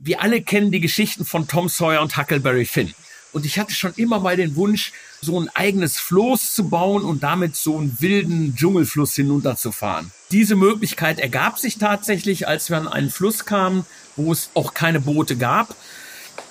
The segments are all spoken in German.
wir alle kennen die Geschichten von Tom Sawyer und Huckleberry Finn. Und ich hatte schon immer mal den Wunsch, so ein eigenes Floß zu bauen und damit so einen wilden Dschungelfluss hinunterzufahren. Diese Möglichkeit ergab sich tatsächlich, als wir an einen Fluss kamen, wo es auch keine Boote gab.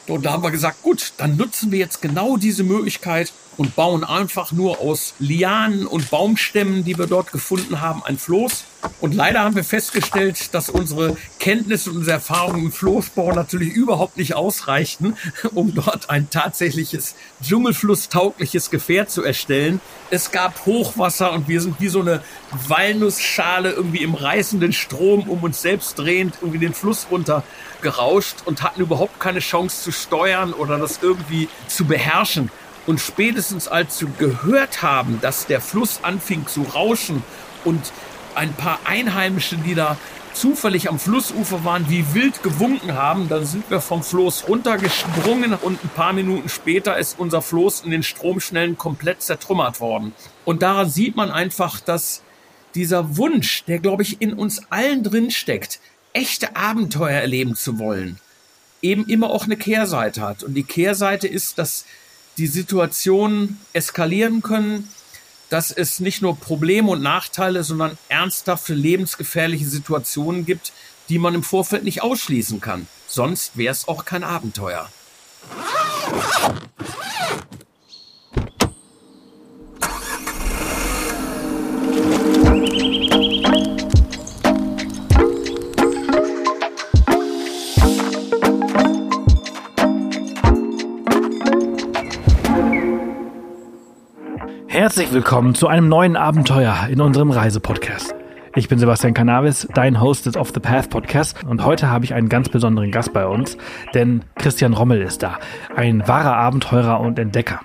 Und da haben wir gesagt, gut, dann nutzen wir jetzt genau diese Möglichkeit und bauen einfach nur aus Lianen und Baumstämmen, die wir dort gefunden haben, ein Floß. Und leider haben wir festgestellt, dass unsere Kenntnisse und unsere Erfahrungen im Floßbau natürlich überhaupt nicht ausreichten, um dort ein tatsächliches Dschungelflusstaugliches Gefährt zu erstellen. Es gab Hochwasser und wir sind wie so eine Walnussschale irgendwie im reißenden Strom um uns selbst drehend irgendwie den Fluss runter gerauscht und hatten überhaupt keine Chance zu steuern oder das irgendwie zu beherrschen. Und spätestens als wir gehört haben, dass der Fluss anfing zu rauschen und ein paar Einheimische, die da zufällig am Flussufer waren, wie wild gewunken haben, dann sind wir vom Floß runtergesprungen und ein paar Minuten später ist unser Floß in den Stromschnellen komplett zertrümmert worden. Und daran sieht man einfach, dass dieser Wunsch, der glaube ich in uns allen drin steckt, echte Abenteuer erleben zu wollen, eben immer auch eine Kehrseite hat. Und die Kehrseite ist, dass die Situationen eskalieren können, dass es nicht nur Probleme und Nachteile, sondern ernsthafte lebensgefährliche Situationen gibt, die man im Vorfeld nicht ausschließen kann. Sonst wäre es auch kein Abenteuer. Herzlich willkommen zu einem neuen Abenteuer in unserem Reisepodcast. Ich bin Sebastian Cannabis, dein Host des Off the Path Podcast und heute habe ich einen ganz besonderen Gast bei uns, denn Christian Rommel ist da, ein wahrer Abenteurer und Entdecker.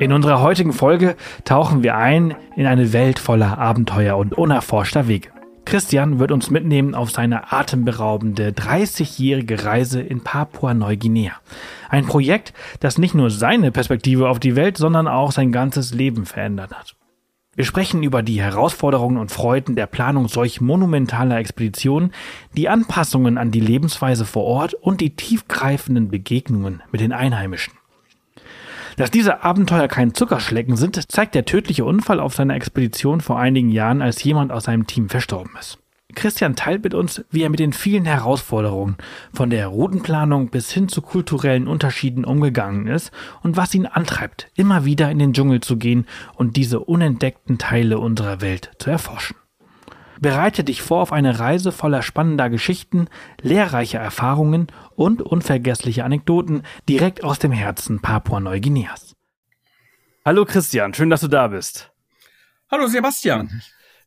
In unserer heutigen Folge tauchen wir ein in eine Welt voller Abenteuer und unerforschter Wege. Christian wird uns mitnehmen auf seine atemberaubende 30-jährige Reise in Papua-Neuguinea. Ein Projekt, das nicht nur seine Perspektive auf die Welt, sondern auch sein ganzes Leben verändert hat. Wir sprechen über die Herausforderungen und Freuden der Planung solch monumentaler Expeditionen, die Anpassungen an die Lebensweise vor Ort und die tiefgreifenden Begegnungen mit den Einheimischen. Dass diese Abenteuer kein Zuckerschlecken sind, zeigt der tödliche Unfall auf seiner Expedition vor einigen Jahren, als jemand aus seinem Team verstorben ist. Christian teilt mit uns, wie er mit den vielen Herausforderungen von der Routenplanung bis hin zu kulturellen Unterschieden umgegangen ist und was ihn antreibt, immer wieder in den Dschungel zu gehen und diese unentdeckten Teile unserer Welt zu erforschen. Bereite dich vor auf eine Reise voller spannender Geschichten, lehrreicher Erfahrungen und unvergessliche Anekdoten direkt aus dem Herzen Papua-Neuguineas. Hallo Christian, schön, dass du da bist. Hallo Sebastian.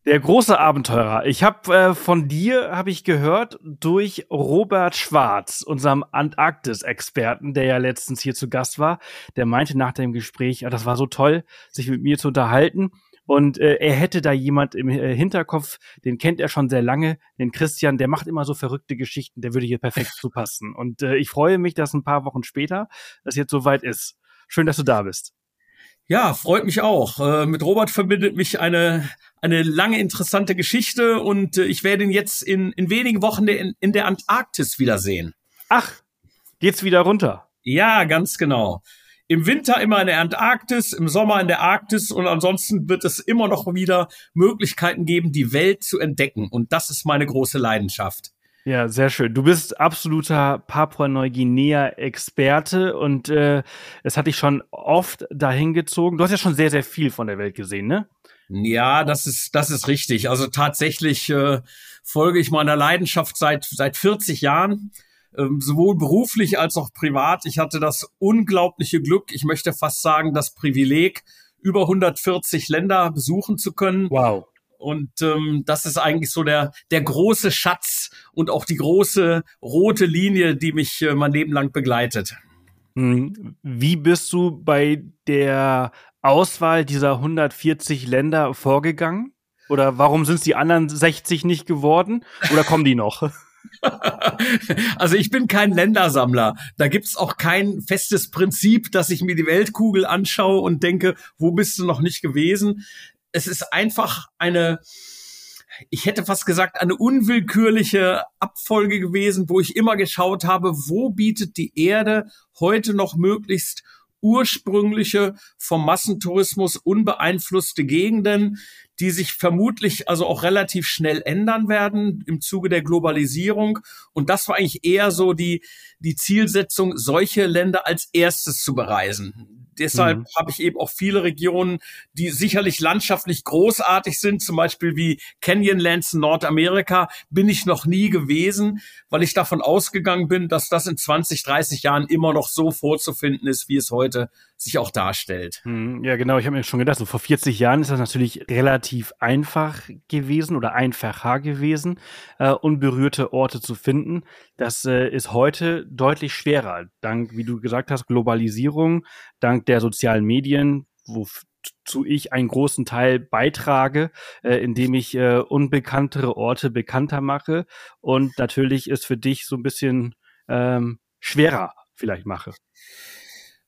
Der große Abenteurer. Ich habe äh, von dir habe ich gehört durch Robert Schwarz, unserem Antarktis-Experten, der ja letztens hier zu Gast war. Der meinte nach dem Gespräch, ja, das war so toll, sich mit mir zu unterhalten. Und äh, er hätte da jemand im äh, Hinterkopf, den kennt er schon sehr lange, den Christian, der macht immer so verrückte Geschichten, der würde hier perfekt zupassen. Und äh, ich freue mich, dass ein paar Wochen später das jetzt soweit ist. Schön, dass du da bist. Ja, freut mich auch. Äh, mit Robert verbindet mich eine, eine lange interessante Geschichte und äh, ich werde ihn jetzt in, in wenigen Wochen in, in der Antarktis wiedersehen. Ach, geht's wieder runter? Ja, ganz genau im Winter immer in der Antarktis, im Sommer in der Arktis und ansonsten wird es immer noch wieder Möglichkeiten geben, die Welt zu entdecken. Und das ist meine große Leidenschaft. Ja, sehr schön. Du bist absoluter Papua-Neuguinea-Experte und äh, es hat dich schon oft dahin gezogen. Du hast ja schon sehr, sehr viel von der Welt gesehen, ne? Ja, das ist, das ist richtig. Also tatsächlich äh, folge ich meiner Leidenschaft seit, seit 40 Jahren sowohl beruflich als auch privat. Ich hatte das unglaubliche Glück, ich möchte fast sagen, das Privileg, über 140 Länder besuchen zu können. Wow. Und ähm, das ist eigentlich so der, der große Schatz und auch die große rote Linie, die mich äh, mein Leben lang begleitet. Hm. Wie bist du bei der Auswahl dieser 140 Länder vorgegangen? Oder warum sind es die anderen 60 nicht geworden? Oder kommen die noch? also ich bin kein Ländersammler. Da gibt's auch kein festes Prinzip, dass ich mir die Weltkugel anschaue und denke, wo bist du noch nicht gewesen? Es ist einfach eine ich hätte fast gesagt, eine unwillkürliche Abfolge gewesen, wo ich immer geschaut habe, wo bietet die Erde heute noch möglichst ursprüngliche, vom Massentourismus unbeeinflusste Gegenden, die sich vermutlich also auch relativ schnell ändern werden im Zuge der Globalisierung. Und das war eigentlich eher so die, die Zielsetzung, solche Länder als erstes zu bereisen deshalb mhm. habe ich eben auch viele Regionen, die sicherlich landschaftlich großartig sind, zum Beispiel wie Canyonlands in Nordamerika, bin ich noch nie gewesen, weil ich davon ausgegangen bin, dass das in 20, 30 Jahren immer noch so vorzufinden ist, wie es heute sich auch darstellt. Hm, ja, genau. Ich habe mir schon gedacht, so vor 40 Jahren ist das natürlich relativ einfach gewesen oder einfacher gewesen, äh, unberührte Orte zu finden. Das äh, ist heute deutlich schwerer. Dank, wie du gesagt hast, Globalisierung, dank der sozialen Medien, wozu ich einen großen Teil beitrage, äh, indem ich äh, unbekanntere Orte bekannter mache und natürlich ist für dich so ein bisschen ähm, schwerer vielleicht mache.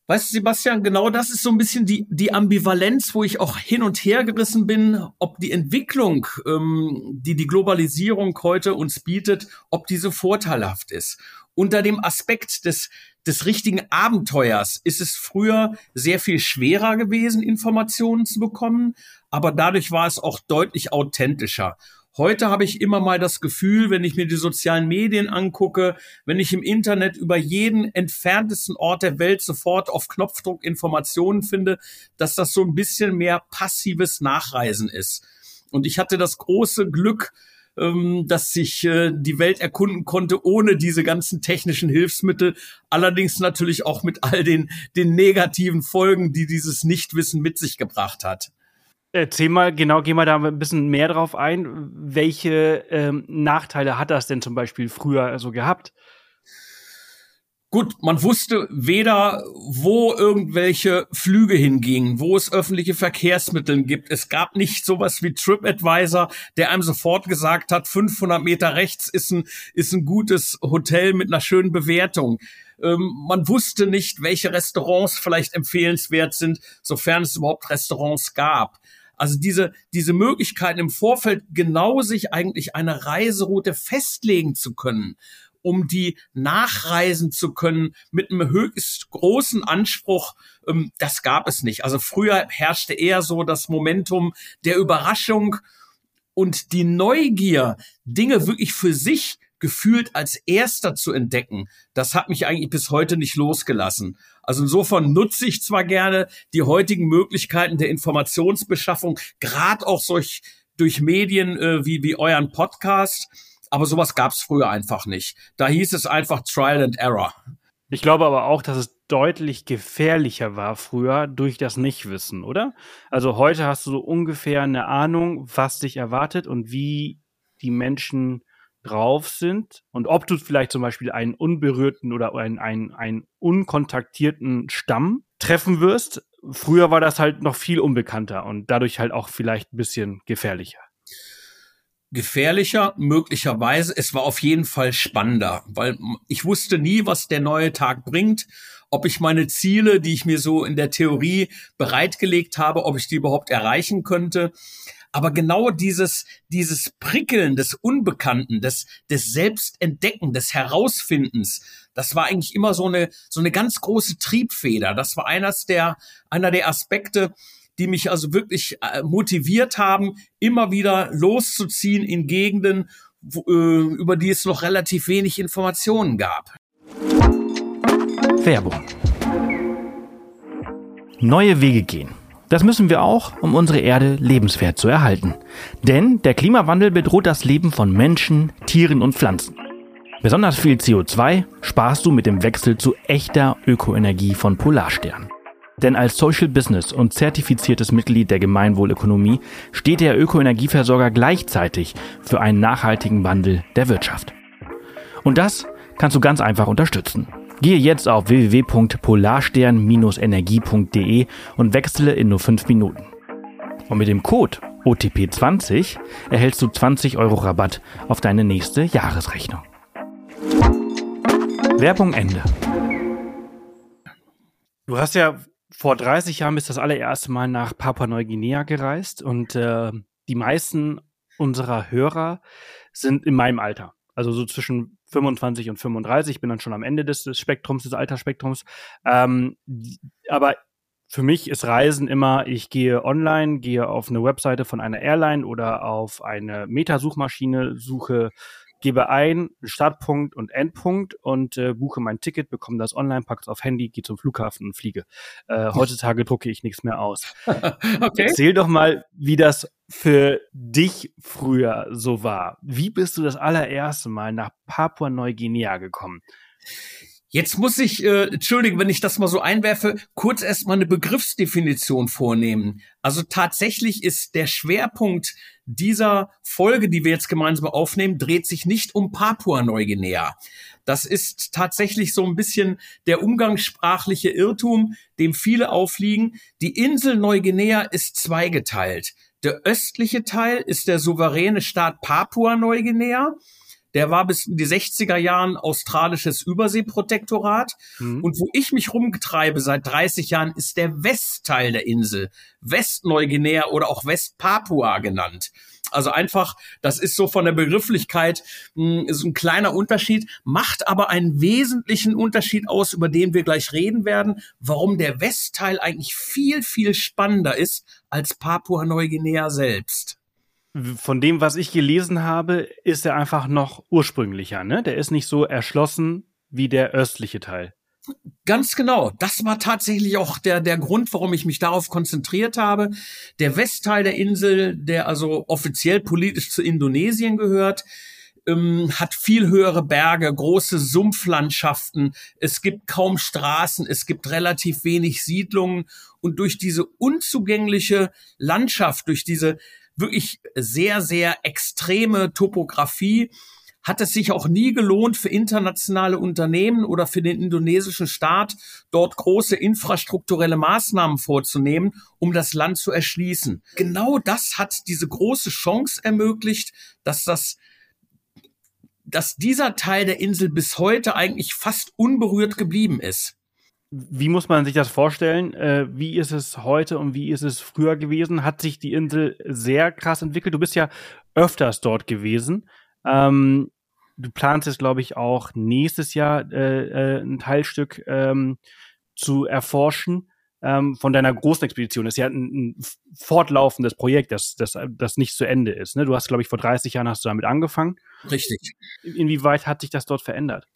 Weißt du, Sebastian, genau das ist so ein bisschen die, die Ambivalenz, wo ich auch hin und her gerissen bin, ob die Entwicklung, ähm, die die Globalisierung heute uns bietet, ob diese vorteilhaft ist. Unter dem Aspekt des, des richtigen Abenteuers ist es früher sehr viel schwerer gewesen, Informationen zu bekommen, aber dadurch war es auch deutlich authentischer. Heute habe ich immer mal das Gefühl, wenn ich mir die sozialen Medien angucke, wenn ich im Internet über jeden entferntesten Ort der Welt sofort auf Knopfdruck Informationen finde, dass das so ein bisschen mehr passives Nachreisen ist. Und ich hatte das große Glück, ähm, dass ich äh, die Welt erkunden konnte ohne diese ganzen technischen Hilfsmittel, allerdings natürlich auch mit all den, den negativen Folgen, die dieses Nichtwissen mit sich gebracht hat. Erzähl mal, genau, geh mal da ein bisschen mehr drauf ein. Welche ähm, Nachteile hat das denn zum Beispiel früher so gehabt? Gut, man wusste weder, wo irgendwelche Flüge hingingen, wo es öffentliche Verkehrsmittel gibt. Es gab nicht sowas wie TripAdvisor, der einem sofort gesagt hat, 500 Meter rechts ist ein, ist ein gutes Hotel mit einer schönen Bewertung. Ähm, man wusste nicht, welche Restaurants vielleicht empfehlenswert sind, sofern es überhaupt Restaurants gab. Also diese, diese Möglichkeiten im Vorfeld genau sich eigentlich eine Reiseroute festlegen zu können, um die nachreisen zu können mit einem höchst großen Anspruch, ähm, das gab es nicht. Also früher herrschte eher so das Momentum der Überraschung und die Neugier, Dinge wirklich für sich gefühlt als erster zu entdecken, das hat mich eigentlich bis heute nicht losgelassen. Also insofern nutze ich zwar gerne die heutigen Möglichkeiten der Informationsbeschaffung, gerade auch solch durch Medien äh, wie, wie euren Podcast, aber sowas gab es früher einfach nicht. Da hieß es einfach Trial and Error. Ich glaube aber auch, dass es deutlich gefährlicher war früher durch das Nichtwissen, oder? Also heute hast du so ungefähr eine Ahnung, was dich erwartet und wie die Menschen drauf sind und ob du vielleicht zum Beispiel einen unberührten oder einen, einen, einen unkontaktierten Stamm treffen wirst. Früher war das halt noch viel unbekannter und dadurch halt auch vielleicht ein bisschen gefährlicher. Gefährlicher, möglicherweise. Es war auf jeden Fall spannender, weil ich wusste nie, was der neue Tag bringt, ob ich meine Ziele, die ich mir so in der Theorie bereitgelegt habe, ob ich die überhaupt erreichen könnte. Aber genau dieses, dieses Prickeln des Unbekannten, des, des Selbstentdecken, des Herausfindens, das war eigentlich immer so eine, so eine ganz große Triebfeder. Das war eines der, einer der Aspekte, die mich also wirklich äh, motiviert haben, immer wieder loszuziehen in Gegenden, äh, über die es noch relativ wenig Informationen gab. Werbung. Neue Wege gehen. Das müssen wir auch, um unsere Erde lebenswert zu erhalten. Denn der Klimawandel bedroht das Leben von Menschen, Tieren und Pflanzen. Besonders viel CO2 sparst du mit dem Wechsel zu echter Ökoenergie von Polarstern. Denn als Social Business und zertifiziertes Mitglied der Gemeinwohlökonomie steht der Ökoenergieversorger gleichzeitig für einen nachhaltigen Wandel der Wirtschaft. Und das kannst du ganz einfach unterstützen. Gehe jetzt auf www.polarstern-energie.de und wechsle in nur 5 Minuten. Und mit dem Code OTP20 erhältst du 20 Euro Rabatt auf deine nächste Jahresrechnung. Werbung Ende. Du hast ja vor 30 Jahren bist das allererste Mal nach Papua-Neuguinea gereist und äh, die meisten unserer Hörer sind in meinem Alter. Also so zwischen 25 und 35. Ich bin dann schon am Ende des, des Spektrums, des Altersspektrums. Ähm, aber für mich ist Reisen immer, ich gehe online, gehe auf eine Webseite von einer Airline oder auf eine Metasuchmaschine, suche gebe ein Startpunkt und Endpunkt und äh, buche mein Ticket, bekomme das online, packe es auf Handy, gehe zum Flughafen und fliege. Äh, heutzutage drucke ich nichts mehr aus. okay. Erzähl doch mal, wie das für dich früher so war. Wie bist du das allererste Mal nach Papua-Neuguinea gekommen? Jetzt muss ich, äh, entschuldigen, wenn ich das mal so einwerfe, kurz erstmal eine Begriffsdefinition vornehmen. Also tatsächlich ist der Schwerpunkt dieser Folge, die wir jetzt gemeinsam aufnehmen, dreht sich nicht um Papua-Neuguinea. Das ist tatsächlich so ein bisschen der umgangssprachliche Irrtum, dem viele aufliegen. Die Insel Neuguinea ist zweigeteilt. Der östliche Teil ist der souveräne Staat Papua-Neuguinea der war bis in die 60er Jahren australisches Überseeprotektorat. Mhm. Und wo ich mich rumtreibe seit 30 Jahren, ist der Westteil der Insel. Westneuguinea oder auch Westpapua genannt. Also einfach, das ist so von der Begrifflichkeit hm, ist ein kleiner Unterschied, macht aber einen wesentlichen Unterschied aus, über den wir gleich reden werden, warum der Westteil eigentlich viel, viel spannender ist als Papua-Neuguinea selbst von dem, was ich gelesen habe, ist er einfach noch ursprünglicher, ne? Der ist nicht so erschlossen wie der östliche Teil. Ganz genau. Das war tatsächlich auch der, der Grund, warum ich mich darauf konzentriert habe. Der Westteil der Insel, der also offiziell politisch zu Indonesien gehört, ähm, hat viel höhere Berge, große Sumpflandschaften. Es gibt kaum Straßen, es gibt relativ wenig Siedlungen und durch diese unzugängliche Landschaft, durch diese wirklich sehr, sehr extreme Topografie hat es sich auch nie gelohnt für internationale Unternehmen oder für den indonesischen Staat, dort große infrastrukturelle Maßnahmen vorzunehmen, um das Land zu erschließen. Genau das hat diese große Chance ermöglicht, dass das dass dieser Teil der Insel bis heute eigentlich fast unberührt geblieben ist. Wie muss man sich das vorstellen? Äh, wie ist es heute und wie ist es früher gewesen? Hat sich die Insel sehr krass entwickelt? Du bist ja öfters dort gewesen. Ähm, du planst jetzt, glaube ich, auch nächstes Jahr äh, äh, ein Teilstück ähm, zu erforschen ähm, von deiner großen Expedition. Das ist ja ein, ein fortlaufendes Projekt, das, das, das nicht zu Ende ist. Ne? Du hast, glaube ich, vor 30 Jahren hast du damit angefangen. Richtig. Inwieweit hat sich das dort verändert?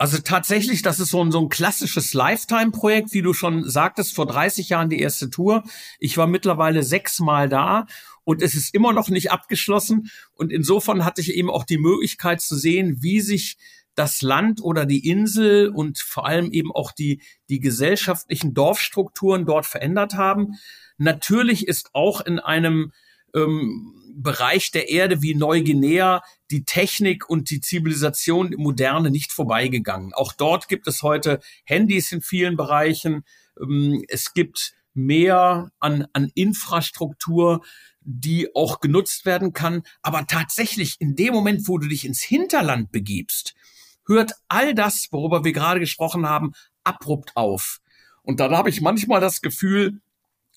Also tatsächlich, das ist so ein, so ein klassisches Lifetime-Projekt, wie du schon sagtest, vor 30 Jahren die erste Tour. Ich war mittlerweile sechsmal da und es ist immer noch nicht abgeschlossen. Und insofern hatte ich eben auch die Möglichkeit zu sehen, wie sich das Land oder die Insel und vor allem eben auch die, die gesellschaftlichen Dorfstrukturen dort verändert haben. Natürlich ist auch in einem ähm, Bereich der Erde wie Neuguinea die Technik und die Zivilisation im Moderne nicht vorbeigegangen. Auch dort gibt es heute Handys in vielen Bereichen. Ähm, es gibt mehr an, an Infrastruktur, die auch genutzt werden kann. Aber tatsächlich in dem Moment, wo du dich ins Hinterland begibst, hört all das, worüber wir gerade gesprochen haben, abrupt auf. Und dann habe ich manchmal das Gefühl,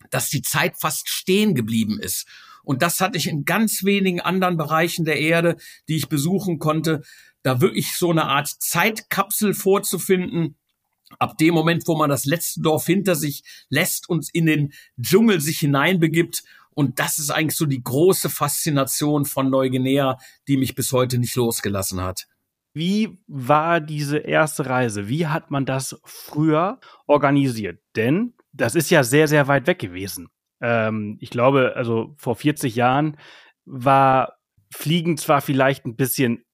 dass die Zeit fast stehen geblieben ist. Und das hatte ich in ganz wenigen anderen Bereichen der Erde, die ich besuchen konnte, da wirklich so eine Art Zeitkapsel vorzufinden. Ab dem Moment, wo man das letzte Dorf hinter sich lässt und in den Dschungel sich hineinbegibt. Und das ist eigentlich so die große Faszination von Neuguinea, die mich bis heute nicht losgelassen hat. Wie war diese erste Reise? Wie hat man das früher organisiert? Denn das ist ja sehr, sehr weit weg gewesen. Ähm, ich glaube, also vor 40 Jahren war Fliegen zwar vielleicht ein bisschen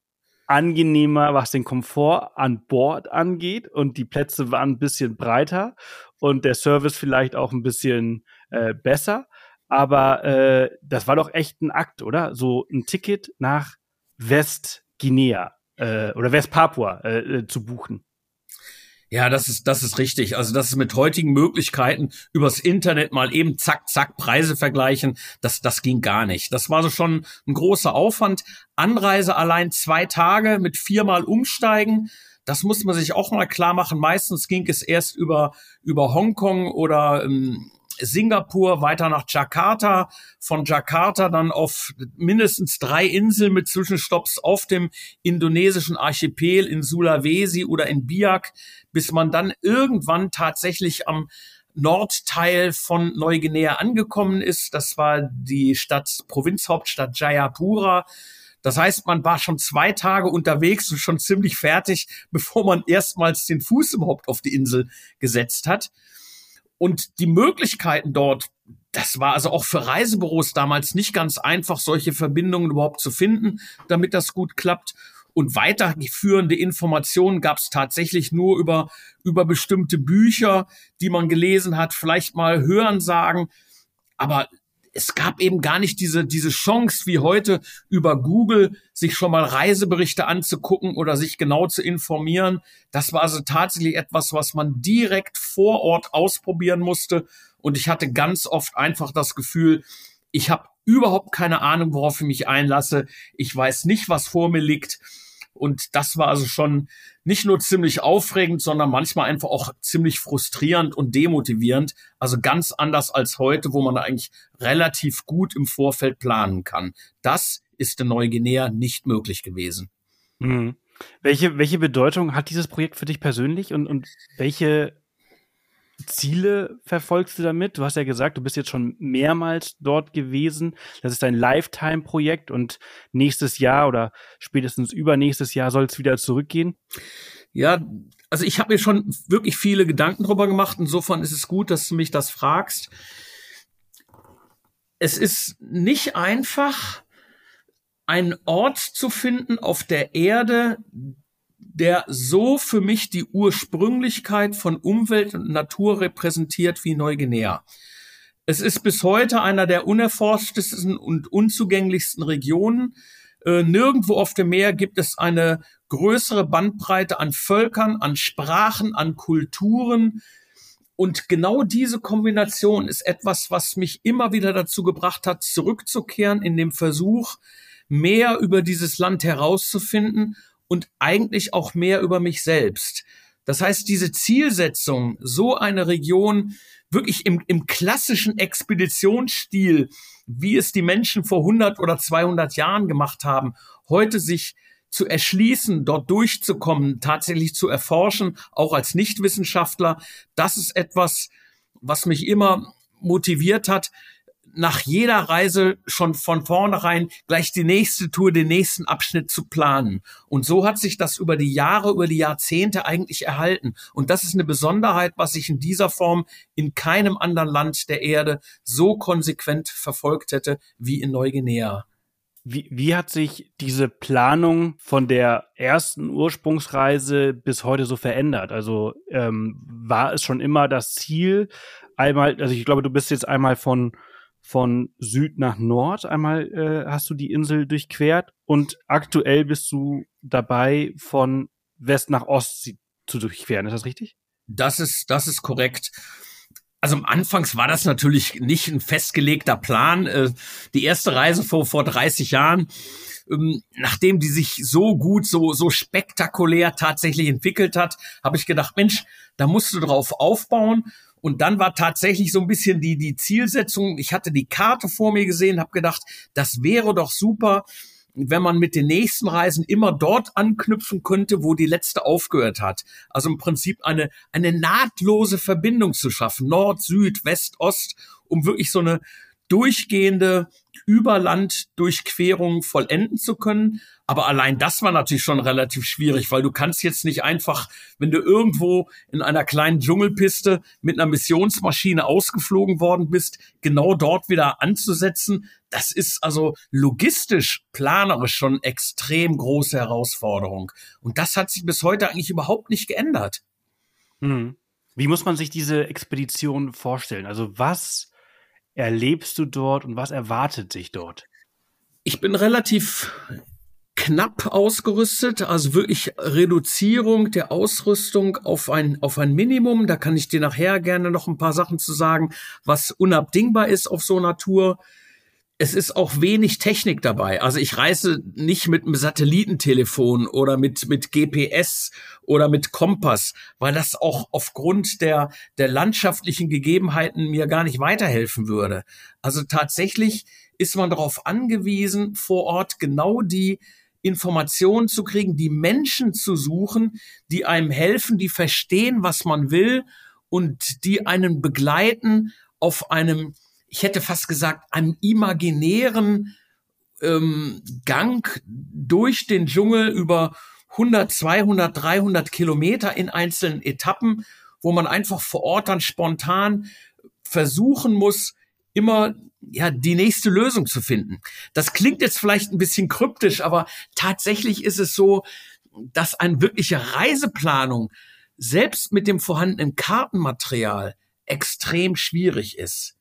angenehmer, was den Komfort an Bord angeht und die Plätze waren ein bisschen breiter und der Service vielleicht auch ein bisschen äh, besser, aber äh, das war doch echt ein Akt, oder? So ein Ticket nach Westguinea äh, oder Westpapua äh, äh, zu buchen. Ja, das ist, das ist richtig. Also das ist mit heutigen Möglichkeiten übers Internet mal eben zack, zack, Preise vergleichen. Das, das ging gar nicht. Das war so schon ein großer Aufwand. Anreise allein zwei Tage mit viermal umsteigen. Das muss man sich auch mal klar machen. Meistens ging es erst über, über Hongkong oder ähm, Singapur weiter nach Jakarta, von Jakarta dann auf mindestens drei Inseln mit Zwischenstopps auf dem indonesischen Archipel in Sulawesi oder in Biak, bis man dann irgendwann tatsächlich am Nordteil von Neuguinea angekommen ist. Das war die Stadt, Provinzhauptstadt Jayapura. Das heißt, man war schon zwei Tage unterwegs und schon ziemlich fertig, bevor man erstmals den Fuß überhaupt auf die Insel gesetzt hat. Und die Möglichkeiten dort, das war also auch für Reisebüros damals nicht ganz einfach, solche Verbindungen überhaupt zu finden, damit das gut klappt. Und weiterführende Informationen gab es tatsächlich nur über, über bestimmte Bücher, die man gelesen hat, vielleicht mal Hören sagen. Aber es gab eben gar nicht diese, diese Chance wie heute über Google sich schon mal Reiseberichte anzugucken oder sich genau zu informieren. Das war also tatsächlich etwas, was man direkt vor Ort ausprobieren musste. Und ich hatte ganz oft einfach das Gefühl, ich habe überhaupt keine Ahnung, worauf ich mich einlasse. Ich weiß nicht, was vor mir liegt. Und das war also schon nicht nur ziemlich aufregend, sondern manchmal einfach auch ziemlich frustrierend und demotivierend. Also ganz anders als heute, wo man eigentlich relativ gut im Vorfeld planen kann. Das ist in Neuguinea nicht möglich gewesen. Mhm. Welche, welche Bedeutung hat dieses Projekt für dich persönlich und, und welche Ziele verfolgst du damit? Du hast ja gesagt, du bist jetzt schon mehrmals dort gewesen. Das ist ein Lifetime-Projekt und nächstes Jahr oder spätestens übernächstes Jahr soll es wieder zurückgehen. Ja, also ich habe mir schon wirklich viele Gedanken drüber gemacht. Insofern ist es gut, dass du mich das fragst. Es ist nicht einfach, einen Ort zu finden auf der Erde, der so für mich die Ursprünglichkeit von Umwelt und Natur repräsentiert wie Neuguinea. Es ist bis heute einer der unerforschtesten und unzugänglichsten Regionen. Äh, nirgendwo auf dem Meer gibt es eine größere Bandbreite an Völkern, an Sprachen, an Kulturen. Und genau diese Kombination ist etwas, was mich immer wieder dazu gebracht hat, zurückzukehren in dem Versuch, mehr über dieses Land herauszufinden und eigentlich auch mehr über mich selbst. Das heißt, diese Zielsetzung, so eine Region wirklich im, im klassischen Expeditionsstil, wie es die Menschen vor 100 oder 200 Jahren gemacht haben, heute sich zu erschließen, dort durchzukommen, tatsächlich zu erforschen, auch als Nichtwissenschaftler, das ist etwas, was mich immer motiviert hat, nach jeder Reise schon von vornherein gleich die nächste Tour, den nächsten Abschnitt zu planen. Und so hat sich das über die Jahre, über die Jahrzehnte eigentlich erhalten. Und das ist eine Besonderheit, was ich in dieser Form in keinem anderen Land der Erde so konsequent verfolgt hätte wie in Neuguinea. Wie, wie hat sich diese Planung von der ersten Ursprungsreise bis heute so verändert? Also ähm, war es schon immer das Ziel, einmal, also ich glaube, du bist jetzt einmal von von Süd nach Nord einmal äh, hast du die Insel durchquert und aktuell bist du dabei, von West nach Ost zu durchqueren. Ist das richtig? Das ist, das ist korrekt. Also am Anfangs war das natürlich nicht ein festgelegter Plan. Äh, die erste Reise vor, vor 30 Jahren, ähm, nachdem die sich so gut, so, so spektakulär tatsächlich entwickelt hat, habe ich gedacht, Mensch, da musst du drauf aufbauen. Und dann war tatsächlich so ein bisschen die, die Zielsetzung. Ich hatte die Karte vor mir gesehen, habe gedacht, das wäre doch super, wenn man mit den nächsten Reisen immer dort anknüpfen könnte, wo die letzte aufgehört hat. Also im Prinzip eine, eine nahtlose Verbindung zu schaffen. Nord, Süd, West, Ost, um wirklich so eine durchgehende Überlanddurchquerung vollenden zu können. Aber allein das war natürlich schon relativ schwierig, weil du kannst jetzt nicht einfach, wenn du irgendwo in einer kleinen Dschungelpiste mit einer Missionsmaschine ausgeflogen worden bist, genau dort wieder anzusetzen. Das ist also logistisch, planerisch schon extrem große Herausforderung. Und das hat sich bis heute eigentlich überhaupt nicht geändert. Hm. Wie muss man sich diese Expedition vorstellen? Also was erlebst du dort und was erwartet sich dort? Ich bin relativ knapp ausgerüstet, also wirklich Reduzierung der Ausrüstung auf ein, auf ein Minimum. Da kann ich dir nachher gerne noch ein paar Sachen zu sagen, was unabdingbar ist auf so einer Tour. Es ist auch wenig Technik dabei. Also ich reise nicht mit einem Satellitentelefon oder mit, mit GPS oder mit Kompass, weil das auch aufgrund der, der landschaftlichen Gegebenheiten mir gar nicht weiterhelfen würde. Also tatsächlich ist man darauf angewiesen, vor Ort genau die Informationen zu kriegen, die Menschen zu suchen, die einem helfen, die verstehen, was man will und die einen begleiten auf einem ich hätte fast gesagt, einem imaginären ähm, Gang durch den Dschungel über 100, 200, 300 Kilometer in einzelnen Etappen, wo man einfach vor Ort dann spontan versuchen muss, immer ja die nächste Lösung zu finden. Das klingt jetzt vielleicht ein bisschen kryptisch, aber tatsächlich ist es so, dass eine wirkliche Reiseplanung selbst mit dem vorhandenen Kartenmaterial extrem schwierig ist.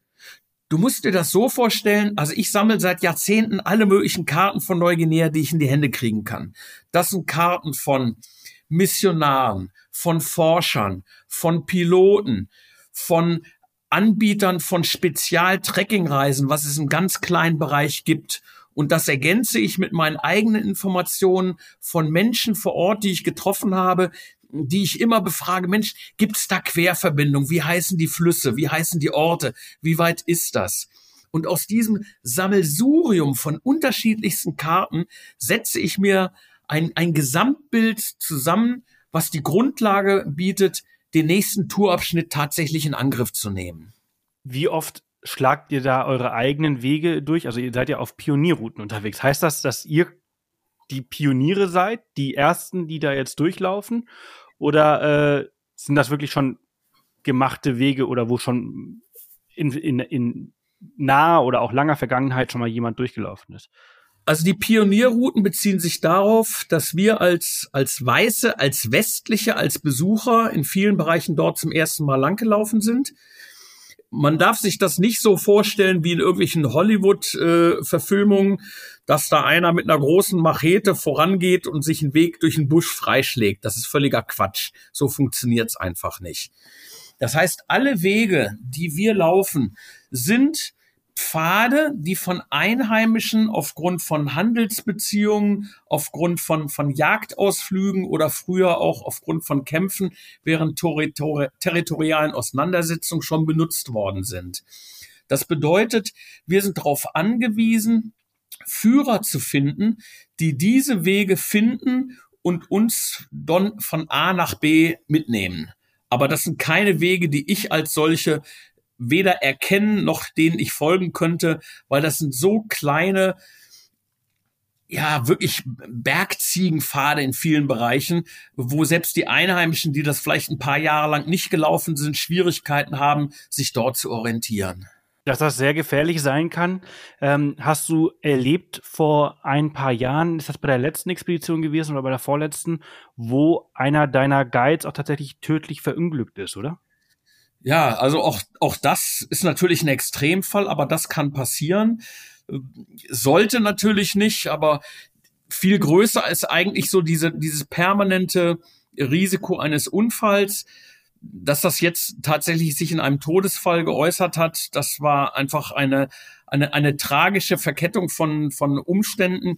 Du musst dir das so vorstellen, also ich sammle seit Jahrzehnten alle möglichen Karten von Neuguinea, die ich in die Hände kriegen kann. Das sind Karten von Missionaren, von Forschern, von Piloten, von Anbietern von Spezial-Trekkingreisen, was es im ganz kleinen Bereich gibt. Und das ergänze ich mit meinen eigenen Informationen von Menschen vor Ort, die ich getroffen habe, die ich immer befrage, Mensch, gibt es da Querverbindungen? Wie heißen die Flüsse? Wie heißen die Orte? Wie weit ist das? Und aus diesem Sammelsurium von unterschiedlichsten Karten setze ich mir ein, ein Gesamtbild zusammen, was die Grundlage bietet, den nächsten Tourabschnitt tatsächlich in Angriff zu nehmen. Wie oft schlagt ihr da eure eigenen Wege durch? Also ihr seid ja auf Pionierrouten unterwegs. Heißt das, dass ihr die Pioniere seid, die ersten, die da jetzt durchlaufen? Oder äh, sind das wirklich schon gemachte Wege oder wo schon in, in, in naher oder auch langer Vergangenheit schon mal jemand durchgelaufen ist? Also die Pionierrouten beziehen sich darauf, dass wir als, als Weiße, als Westliche, als Besucher in vielen Bereichen dort zum ersten Mal langgelaufen sind man darf sich das nicht so vorstellen wie in irgendwelchen Hollywood-Verfilmungen, äh, dass da einer mit einer großen Machete vorangeht und sich einen Weg durch den Busch freischlägt. Das ist völliger Quatsch. So funktioniert's einfach nicht. Das heißt, alle Wege, die wir laufen, sind Pfade, die von Einheimischen aufgrund von Handelsbeziehungen, aufgrund von, von Jagdausflügen oder früher auch aufgrund von Kämpfen während territori territorialen Auseinandersetzungen schon benutzt worden sind. Das bedeutet, wir sind darauf angewiesen, Führer zu finden, die diese Wege finden und uns dann von A nach B mitnehmen. Aber das sind keine Wege, die ich als solche weder erkennen noch denen ich folgen könnte, weil das sind so kleine, ja, wirklich Bergziegenpfade in vielen Bereichen, wo selbst die Einheimischen, die das vielleicht ein paar Jahre lang nicht gelaufen sind, Schwierigkeiten haben, sich dort zu orientieren. Dass das sehr gefährlich sein kann, ähm, hast du erlebt vor ein paar Jahren, ist das bei der letzten Expedition gewesen oder bei der vorletzten, wo einer deiner Guides auch tatsächlich tödlich verunglückt ist, oder? Ja, also auch, auch das ist natürlich ein Extremfall, aber das kann passieren. Sollte natürlich nicht, aber viel größer ist eigentlich so diese, dieses permanente Risiko eines Unfalls. Dass das jetzt tatsächlich sich in einem Todesfall geäußert hat, das war einfach eine, eine, eine tragische Verkettung von, von Umständen.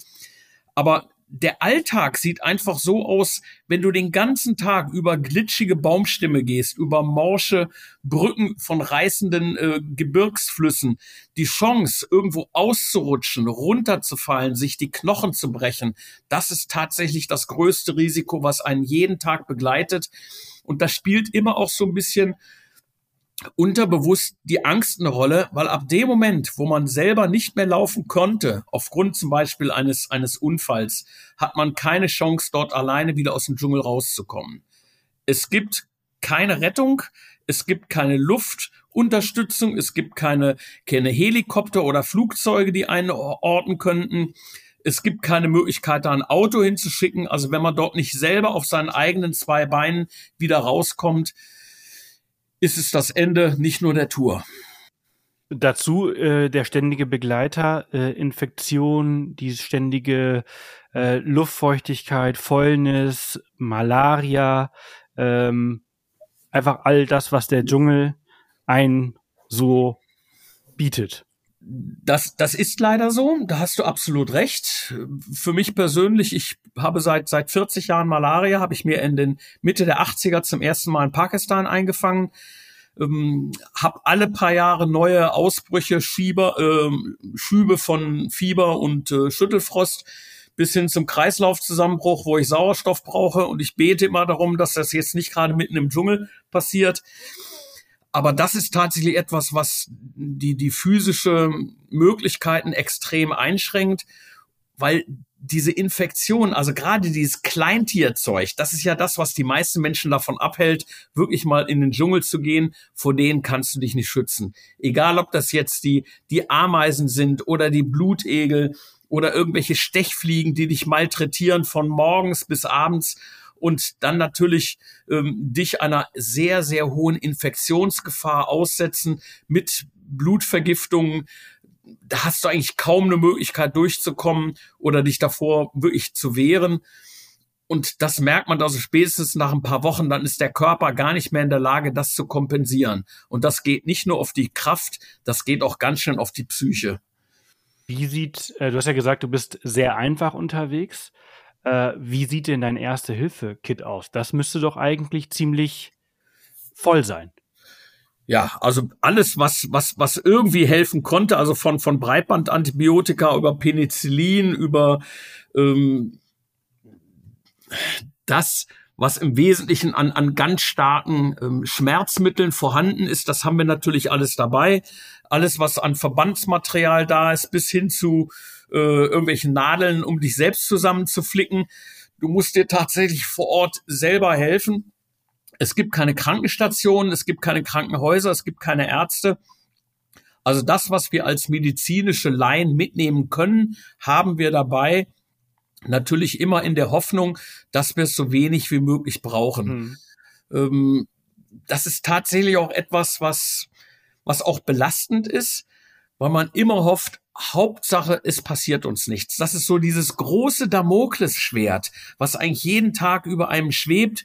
Aber der Alltag sieht einfach so aus, wenn du den ganzen Tag über glitschige Baumstämme gehst, über morsche Brücken von reißenden äh, Gebirgsflüssen, die Chance, irgendwo auszurutschen, runterzufallen, sich die Knochen zu brechen, das ist tatsächlich das größte Risiko, was einen jeden Tag begleitet. Und das spielt immer auch so ein bisschen unterbewusst die Angst eine Rolle, weil ab dem Moment, wo man selber nicht mehr laufen konnte, aufgrund zum Beispiel eines, eines Unfalls, hat man keine Chance, dort alleine wieder aus dem Dschungel rauszukommen. Es gibt keine Rettung, es gibt keine Luftunterstützung, es gibt keine, keine Helikopter oder Flugzeuge, die einen orten könnten. Es gibt keine Möglichkeit, da ein Auto hinzuschicken. Also wenn man dort nicht selber auf seinen eigenen zwei Beinen wieder rauskommt, ist es das Ende nicht nur der Tour. Dazu äh, der ständige Begleiter, äh, Infektion, die ständige äh, Luftfeuchtigkeit, Fäulnis, Malaria, ähm, einfach all das, was der Dschungel ein so bietet. Das, das ist leider so. Da hast du absolut recht. Für mich persönlich, ich habe seit, seit 40 Jahren Malaria, habe ich mir in den Mitte der 80er zum ersten Mal in Pakistan eingefangen. Ähm, habe alle paar Jahre neue Ausbrüche, Schieber, ähm, Schübe von Fieber und äh, Schüttelfrost bis hin zum Kreislaufzusammenbruch, wo ich Sauerstoff brauche. Und ich bete immer darum, dass das jetzt nicht gerade mitten im Dschungel passiert. Aber das ist tatsächlich etwas, was die, die physische Möglichkeiten extrem einschränkt, weil diese Infektion, also gerade dieses Kleintierzeug, das ist ja das, was die meisten Menschen davon abhält, wirklich mal in den Dschungel zu gehen. Vor denen kannst du dich nicht schützen. Egal, ob das jetzt die, die Ameisen sind oder die Blutegel oder irgendwelche Stechfliegen, die dich malträtieren von morgens bis abends und dann natürlich ähm, dich einer sehr, sehr hohen Infektionsgefahr aussetzen mit Blutvergiftungen. Da hast du eigentlich kaum eine Möglichkeit durchzukommen oder dich davor wirklich zu wehren. Und das merkt man also spätestens nach ein paar Wochen, dann ist der Körper gar nicht mehr in der Lage, das zu kompensieren. Und das geht nicht nur auf die Kraft, das geht auch ganz schön auf die Psyche. Wie sieht, äh, du hast ja gesagt, du bist sehr einfach unterwegs. Äh, wie sieht denn dein Erste-Hilfe-Kit aus? Das müsste doch eigentlich ziemlich voll sein. Ja, also alles, was, was, was irgendwie helfen konnte, also von, von Breitbandantibiotika über Penicillin, über ähm, das, was im Wesentlichen an, an ganz starken ähm, Schmerzmitteln vorhanden ist, das haben wir natürlich alles dabei. Alles, was an Verbandsmaterial da ist, bis hin zu äh, irgendwelchen Nadeln, um dich selbst zusammenzuflicken. Du musst dir tatsächlich vor Ort selber helfen. Es gibt keine Krankenstationen, es gibt keine Krankenhäuser, es gibt keine Ärzte. Also das, was wir als medizinische Laien mitnehmen können, haben wir dabei. Natürlich immer in der Hoffnung, dass wir es so wenig wie möglich brauchen. Mhm. Ähm, das ist tatsächlich auch etwas, was, was auch belastend ist, weil man immer hofft, Hauptsache, es passiert uns nichts. Das ist so dieses große Damoklesschwert, was eigentlich jeden Tag über einem schwebt.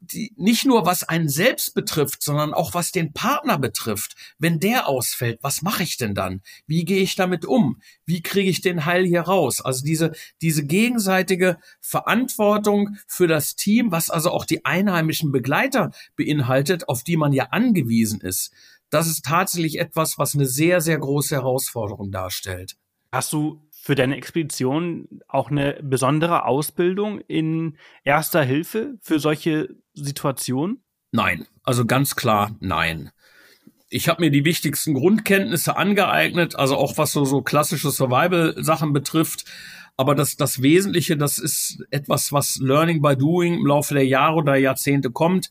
Die, nicht nur was einen selbst betrifft, sondern auch was den Partner betrifft. Wenn der ausfällt, was mache ich denn dann? Wie gehe ich damit um? Wie kriege ich den Heil hier raus? Also diese, diese gegenseitige Verantwortung für das Team, was also auch die einheimischen Begleiter beinhaltet, auf die man ja angewiesen ist das ist tatsächlich etwas, was eine sehr, sehr große Herausforderung darstellt. Hast du für deine Expedition auch eine besondere Ausbildung in erster Hilfe für solche Situationen? Nein, also ganz klar nein. Ich habe mir die wichtigsten Grundkenntnisse angeeignet, also auch was so, so klassische Survival-Sachen betrifft. Aber das, das Wesentliche, das ist etwas, was Learning by Doing im Laufe der Jahre oder Jahrzehnte kommt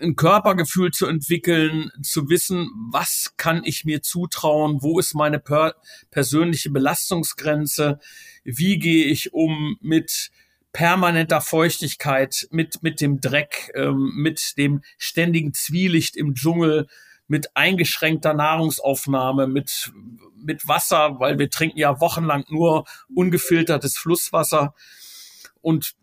ein Körpergefühl zu entwickeln, zu wissen, was kann ich mir zutrauen, wo ist meine per persönliche Belastungsgrenze, wie gehe ich um mit permanenter Feuchtigkeit, mit, mit dem Dreck, ähm, mit dem ständigen Zwielicht im Dschungel, mit eingeschränkter Nahrungsaufnahme, mit, mit Wasser, weil wir trinken ja wochenlang nur ungefiltertes Flusswasser. Und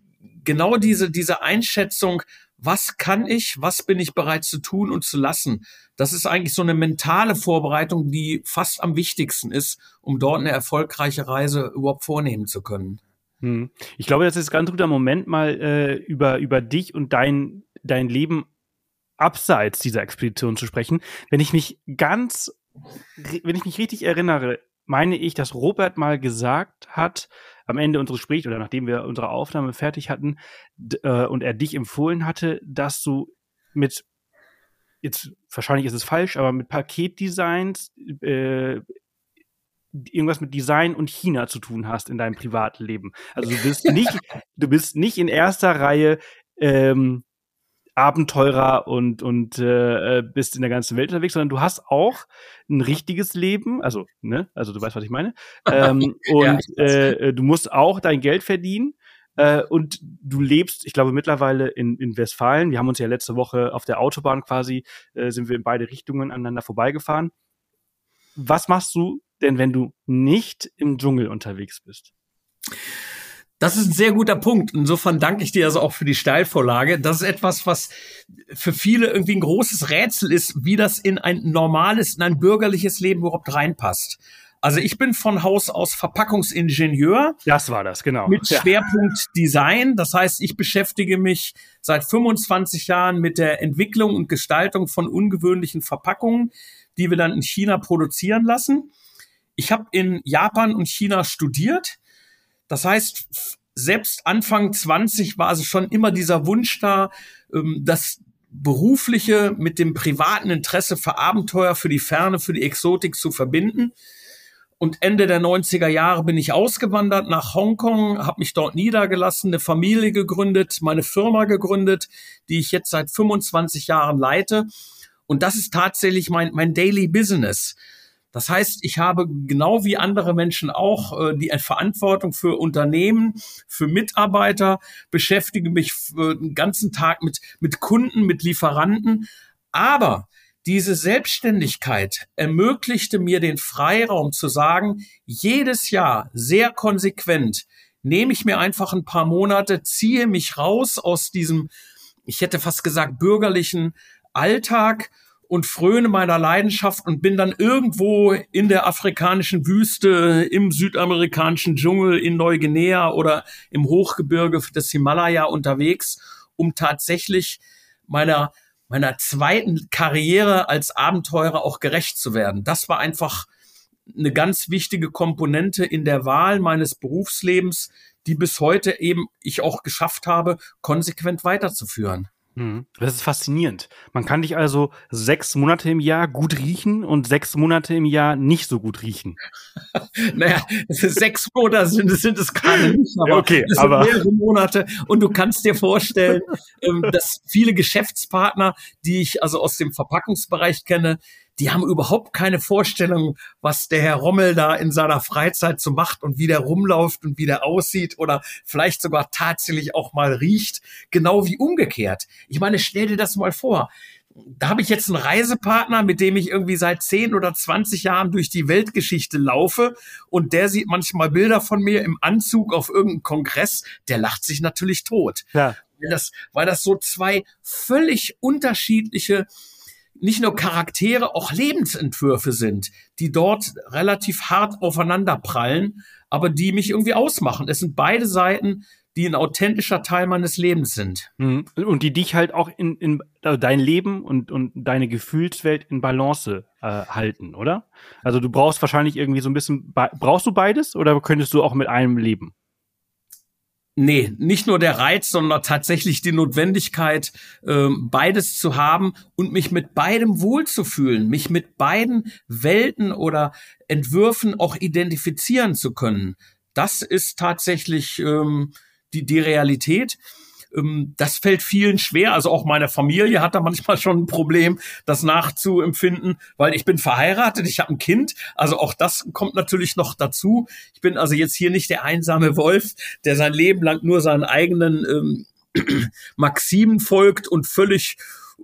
genau diese, diese Einschätzung, was kann ich, was bin ich bereit zu tun und zu lassen. Das ist eigentlich so eine mentale Vorbereitung, die fast am wichtigsten ist, um dort eine erfolgreiche Reise überhaupt vornehmen zu können. Hm. Ich glaube, das ist ein ganz guter Moment, mal äh, über, über dich und dein, dein Leben abseits dieser Expedition zu sprechen. Wenn ich mich ganz, wenn ich mich richtig erinnere, meine ich, dass Robert mal gesagt hat, am Ende unseres Gesprächs oder nachdem wir unsere Aufnahme fertig hatten äh, und er dich empfohlen hatte, dass du mit jetzt wahrscheinlich ist es falsch, aber mit Paketdesigns äh, irgendwas mit Design und China zu tun hast in deinem privaten Leben. Also du bist nicht, du bist nicht in erster Reihe ähm, Abenteurer und, und äh, bist in der ganzen Welt unterwegs, sondern du hast auch ein richtiges Leben, also, ne, also du weißt, was ich meine. Ähm, und ja, äh, du musst auch dein Geld verdienen. Äh, und du lebst, ich glaube, mittlerweile in, in Westfalen. Wir haben uns ja letzte Woche auf der Autobahn quasi, äh, sind wir in beide Richtungen aneinander vorbeigefahren. Was machst du denn, wenn du nicht im Dschungel unterwegs bist? Das ist ein sehr guter Punkt. Insofern danke ich dir also auch für die Steilvorlage. Das ist etwas, was für viele irgendwie ein großes Rätsel ist, wie das in ein normales, in ein bürgerliches Leben überhaupt reinpasst. Also ich bin von Haus aus Verpackungsingenieur. Das war das, genau. Mit Schwerpunkt Design. Das heißt, ich beschäftige mich seit 25 Jahren mit der Entwicklung und Gestaltung von ungewöhnlichen Verpackungen, die wir dann in China produzieren lassen. Ich habe in Japan und China studiert das heißt, selbst Anfang 20 war also schon immer dieser Wunsch da, ähm, das berufliche mit dem privaten Interesse für Abenteuer, für die Ferne, für die Exotik zu verbinden. Und Ende der 90er Jahre bin ich ausgewandert nach Hongkong, habe mich dort niedergelassen, eine Familie gegründet, meine Firma gegründet, die ich jetzt seit 25 Jahren leite. Und das ist tatsächlich mein, mein Daily Business. Das heißt, ich habe genau wie andere Menschen auch äh, die Verantwortung für Unternehmen, für Mitarbeiter, beschäftige mich den ganzen Tag mit, mit Kunden, mit Lieferanten. Aber diese Selbstständigkeit ermöglichte mir den Freiraum zu sagen, jedes Jahr sehr konsequent nehme ich mir einfach ein paar Monate, ziehe mich raus aus diesem, ich hätte fast gesagt, bürgerlichen Alltag und fröne meiner Leidenschaft und bin dann irgendwo in der afrikanischen Wüste, im südamerikanischen Dschungel, in Neuguinea oder im Hochgebirge des Himalaya unterwegs, um tatsächlich meiner meiner zweiten Karriere als Abenteurer auch gerecht zu werden. Das war einfach eine ganz wichtige Komponente in der Wahl meines Berufslebens, die bis heute eben ich auch geschafft habe, konsequent weiterzuführen. Mhm. Das ist faszinierend. Man kann dich also sechs Monate im Jahr gut riechen und sechs Monate im Jahr nicht so gut riechen. naja, sechs Monate sind, sind es gerade nicht, aber, okay, es sind mehrere Monate. Und du kannst dir vorstellen, ähm, dass viele Geschäftspartner, die ich also aus dem Verpackungsbereich kenne, die haben überhaupt keine Vorstellung, was der Herr Rommel da in seiner Freizeit so macht und wie der rumläuft und wie der aussieht oder vielleicht sogar tatsächlich auch mal riecht, genau wie umgekehrt. Ich meine, stell dir das mal vor. Da habe ich jetzt einen Reisepartner, mit dem ich irgendwie seit 10 oder 20 Jahren durch die Weltgeschichte laufe und der sieht manchmal Bilder von mir im Anzug auf irgendeinem Kongress, der lacht sich natürlich tot. Ja. Weil das, weil das so zwei völlig unterschiedliche nicht nur Charaktere, auch Lebensentwürfe sind, die dort relativ hart aufeinander prallen, aber die mich irgendwie ausmachen. Es sind beide Seiten, die ein authentischer Teil meines Lebens sind. Mhm. Und die dich halt auch in, in also dein Leben und, und deine Gefühlswelt in Balance äh, halten, oder? Also du brauchst wahrscheinlich irgendwie so ein bisschen, brauchst du beides oder könntest du auch mit einem leben? Nee, nicht nur der Reiz, sondern tatsächlich die Notwendigkeit, ähm, beides zu haben und mich mit beidem wohlzufühlen, mich mit beiden Welten oder Entwürfen auch identifizieren zu können. Das ist tatsächlich ähm, die, die Realität. Ähm, das fällt vielen schwer. Also auch meine Familie hat da manchmal schon ein Problem, das nachzuempfinden, weil ich bin verheiratet, ich habe ein Kind. Also auch das kommt natürlich noch dazu. Ich bin also jetzt hier nicht der einsame Wolf, der sein Leben lang nur seinen eigenen ähm, Maximen folgt und völlig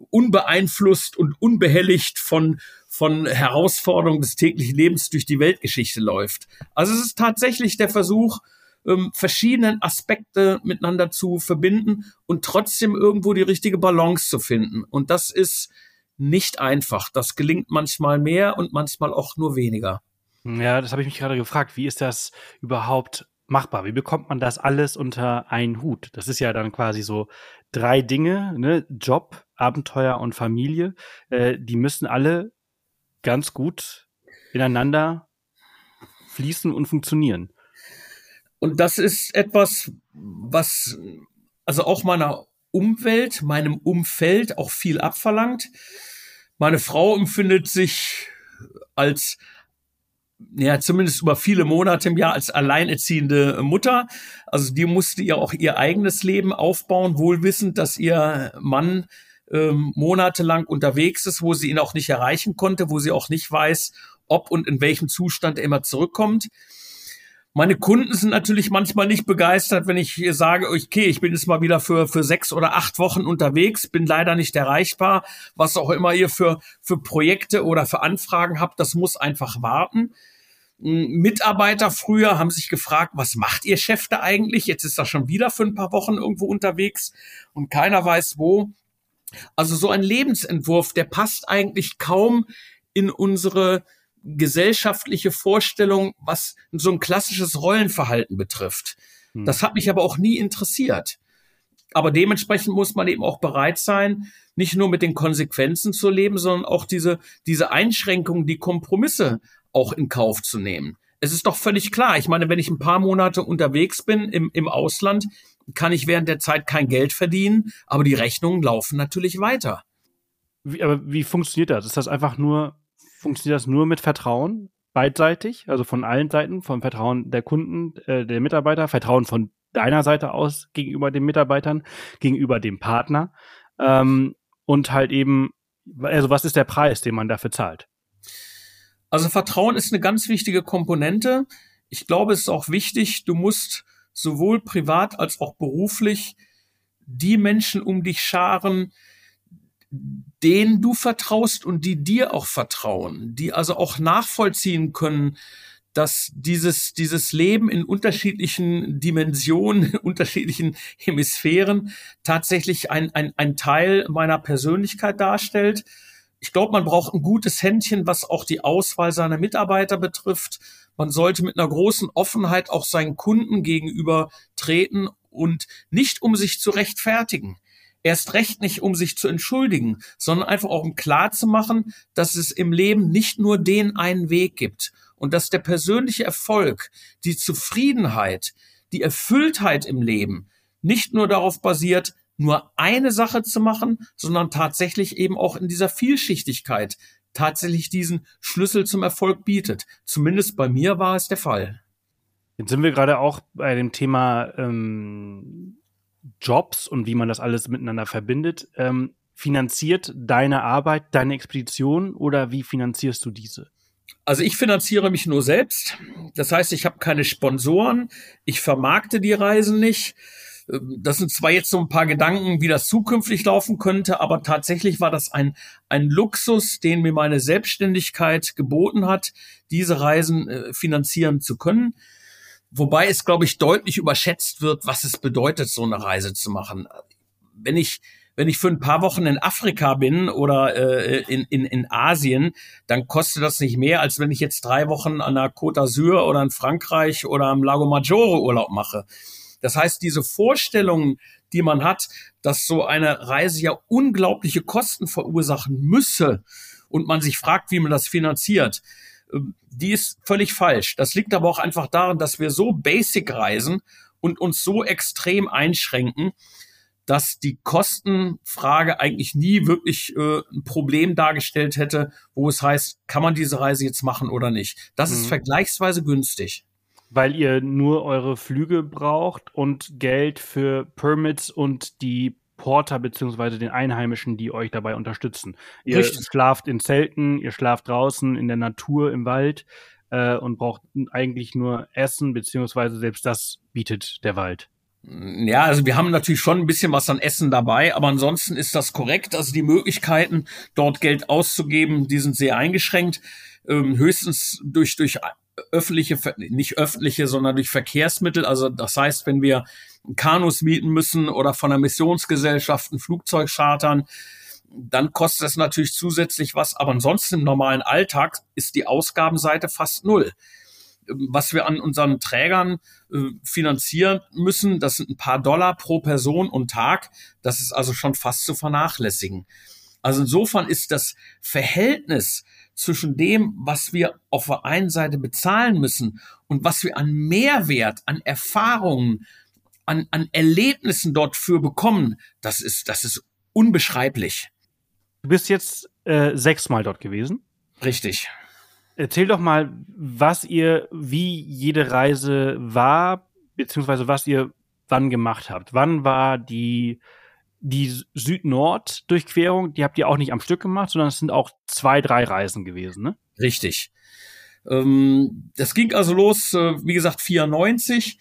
unbeeinflusst und unbehelligt von von Herausforderungen des täglichen Lebens durch die Weltgeschichte läuft. Also es ist tatsächlich der Versuch, ähm, verschiedenen Aspekte miteinander zu verbinden und trotzdem irgendwo die richtige Balance zu finden. Und das ist nicht einfach. Das gelingt manchmal mehr und manchmal auch nur weniger. Ja, das habe ich mich gerade gefragt. Wie ist das überhaupt machbar? Wie bekommt man das alles unter einen Hut? Das ist ja dann quasi so drei Dinge, ne? Job, Abenteuer und Familie. Äh, die müssen alle ganz gut ineinander fließen und funktionieren. Und das ist etwas, was also auch meiner Umwelt, meinem Umfeld auch viel abverlangt. Meine Frau empfindet sich als ja, zumindest über viele Monate im Jahr als alleinerziehende Mutter. Also die musste ja auch ihr eigenes Leben aufbauen, wohlwissend, dass ihr Mann ähm, monatelang unterwegs ist, wo sie ihn auch nicht erreichen konnte, wo sie auch nicht weiß, ob und in welchem Zustand er immer zurückkommt. Meine Kunden sind natürlich manchmal nicht begeistert, wenn ich sage, okay, ich bin jetzt mal wieder für, für sechs oder acht Wochen unterwegs, bin leider nicht erreichbar. Was auch immer ihr für, für Projekte oder für Anfragen habt, das muss einfach warten. Mitarbeiter früher haben sich gefragt, was macht ihr Chef da eigentlich? Jetzt ist er schon wieder für ein paar Wochen irgendwo unterwegs und keiner weiß wo. Also so ein Lebensentwurf, der passt eigentlich kaum in unsere gesellschaftliche Vorstellung, was so ein klassisches Rollenverhalten betrifft. Hm. Das hat mich aber auch nie interessiert. Aber dementsprechend muss man eben auch bereit sein, nicht nur mit den Konsequenzen zu leben, sondern auch diese, diese Einschränkungen, die Kompromisse auch in Kauf zu nehmen. Es ist doch völlig klar. Ich meine, wenn ich ein paar Monate unterwegs bin im, im Ausland, kann ich während der Zeit kein Geld verdienen, aber die Rechnungen laufen natürlich weiter. Wie, aber wie funktioniert das? Ist das einfach nur, funktioniert das nur mit Vertrauen? Beidseitig, also von allen Seiten, vom Vertrauen der Kunden, äh, der Mitarbeiter, Vertrauen von deiner Seite aus gegenüber den Mitarbeitern, gegenüber dem Partner ähm, und halt eben, also was ist der Preis, den man dafür zahlt? Also Vertrauen ist eine ganz wichtige Komponente. Ich glaube, es ist auch wichtig, du musst sowohl privat als auch beruflich die Menschen um dich scharen, denen du vertraust und die dir auch vertrauen, die also auch nachvollziehen können, dass dieses, dieses Leben in unterschiedlichen Dimensionen, unterschiedlichen Hemisphären tatsächlich ein, ein, ein Teil meiner Persönlichkeit darstellt. Ich glaube, man braucht ein gutes Händchen, was auch die Auswahl seiner Mitarbeiter betrifft. Man sollte mit einer großen Offenheit auch seinen Kunden gegenüber treten und nicht um sich zu rechtfertigen. Erst recht nicht, um sich zu entschuldigen, sondern einfach auch um klar zu machen, dass es im Leben nicht nur den einen Weg gibt und dass der persönliche Erfolg, die Zufriedenheit, die Erfülltheit im Leben nicht nur darauf basiert, nur eine Sache zu machen, sondern tatsächlich eben auch in dieser Vielschichtigkeit tatsächlich diesen Schlüssel zum Erfolg bietet. Zumindest bei mir war es der Fall. Jetzt sind wir gerade auch bei dem Thema ähm, Jobs und wie man das alles miteinander verbindet. Ähm, finanziert deine Arbeit deine Expedition oder wie finanzierst du diese? Also ich finanziere mich nur selbst. Das heißt, ich habe keine Sponsoren. Ich vermarkte die Reisen nicht. Ähm, das sind zwar jetzt so ein paar Gedanken, wie das zukünftig laufen könnte, aber tatsächlich war das ein, ein Luxus, den mir meine Selbstständigkeit geboten hat, diese Reisen äh, finanzieren zu können. Wobei es, glaube ich, deutlich überschätzt wird, was es bedeutet, so eine Reise zu machen. Wenn ich wenn ich für ein paar Wochen in Afrika bin oder äh, in, in, in Asien, dann kostet das nicht mehr, als wenn ich jetzt drei Wochen an der Côte d'Azur oder in Frankreich oder am Lago Maggiore Urlaub mache. Das heißt, diese Vorstellung, die man hat, dass so eine Reise ja unglaubliche Kosten verursachen müsse und man sich fragt, wie man das finanziert, die ist völlig falsch. Das liegt aber auch einfach daran, dass wir so basic reisen und uns so extrem einschränken, dass die Kostenfrage eigentlich nie wirklich äh, ein Problem dargestellt hätte, wo es heißt, kann man diese Reise jetzt machen oder nicht. Das mhm. ist vergleichsweise günstig. Weil ihr nur eure Flüge braucht und Geld für Permits und die Porter beziehungsweise den Einheimischen, die euch dabei unterstützen. Ihr Richtig. schlaft in Zelten, ihr schlaft draußen in der Natur, im Wald äh, und braucht eigentlich nur Essen, beziehungsweise selbst das bietet der Wald. Ja, also wir haben natürlich schon ein bisschen was an Essen dabei, aber ansonsten ist das korrekt. Also die Möglichkeiten, dort Geld auszugeben, die sind sehr eingeschränkt. Ähm, höchstens durch, durch öffentliche, nicht öffentliche, sondern durch Verkehrsmittel. Also das heißt, wenn wir Kanus mieten müssen oder von einer Missionsgesellschaft ein Flugzeug chartern, dann kostet es natürlich zusätzlich was. Aber ansonsten im normalen Alltag ist die Ausgabenseite fast null was wir an unseren Trägern äh, finanzieren müssen, das sind ein paar Dollar pro Person und Tag. Das ist also schon fast zu vernachlässigen. Also insofern ist das Verhältnis zwischen dem, was wir auf der einen Seite bezahlen müssen und was wir an Mehrwert, an Erfahrungen, an, an Erlebnissen dort für bekommen, das ist, das ist unbeschreiblich. Du bist jetzt äh, sechsmal dort gewesen. Richtig. Erzähl doch mal, was ihr, wie jede Reise war, beziehungsweise was ihr wann gemacht habt. Wann war die, die Süd-Nord-Durchquerung? Die habt ihr auch nicht am Stück gemacht, sondern es sind auch zwei, drei Reisen gewesen, ne? Richtig. Ähm, das ging also los, äh, wie gesagt, 94.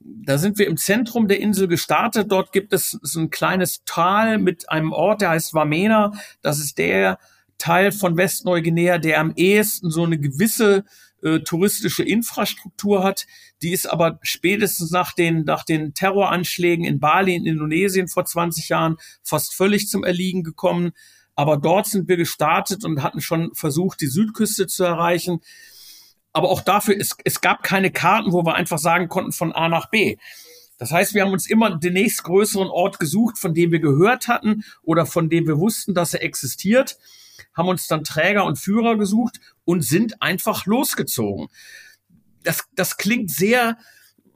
Da sind wir im Zentrum der Insel gestartet. Dort gibt es so ein kleines Tal mit einem Ort, der heißt Wamena. Das ist der Teil von Westneuguinea, der am ehesten so eine gewisse äh, touristische Infrastruktur hat. Die ist aber spätestens nach den, nach den Terroranschlägen in Bali in Indonesien vor 20 Jahren fast völlig zum Erliegen gekommen. Aber dort sind wir gestartet und hatten schon versucht, die Südküste zu erreichen. Aber auch dafür, es, es gab keine Karten, wo wir einfach sagen konnten von A nach B. Das heißt, wir haben uns immer den nächstgrößeren Ort gesucht, von dem wir gehört hatten oder von dem wir wussten, dass er existiert, haben uns dann Träger und Führer gesucht und sind einfach losgezogen. Das, das klingt sehr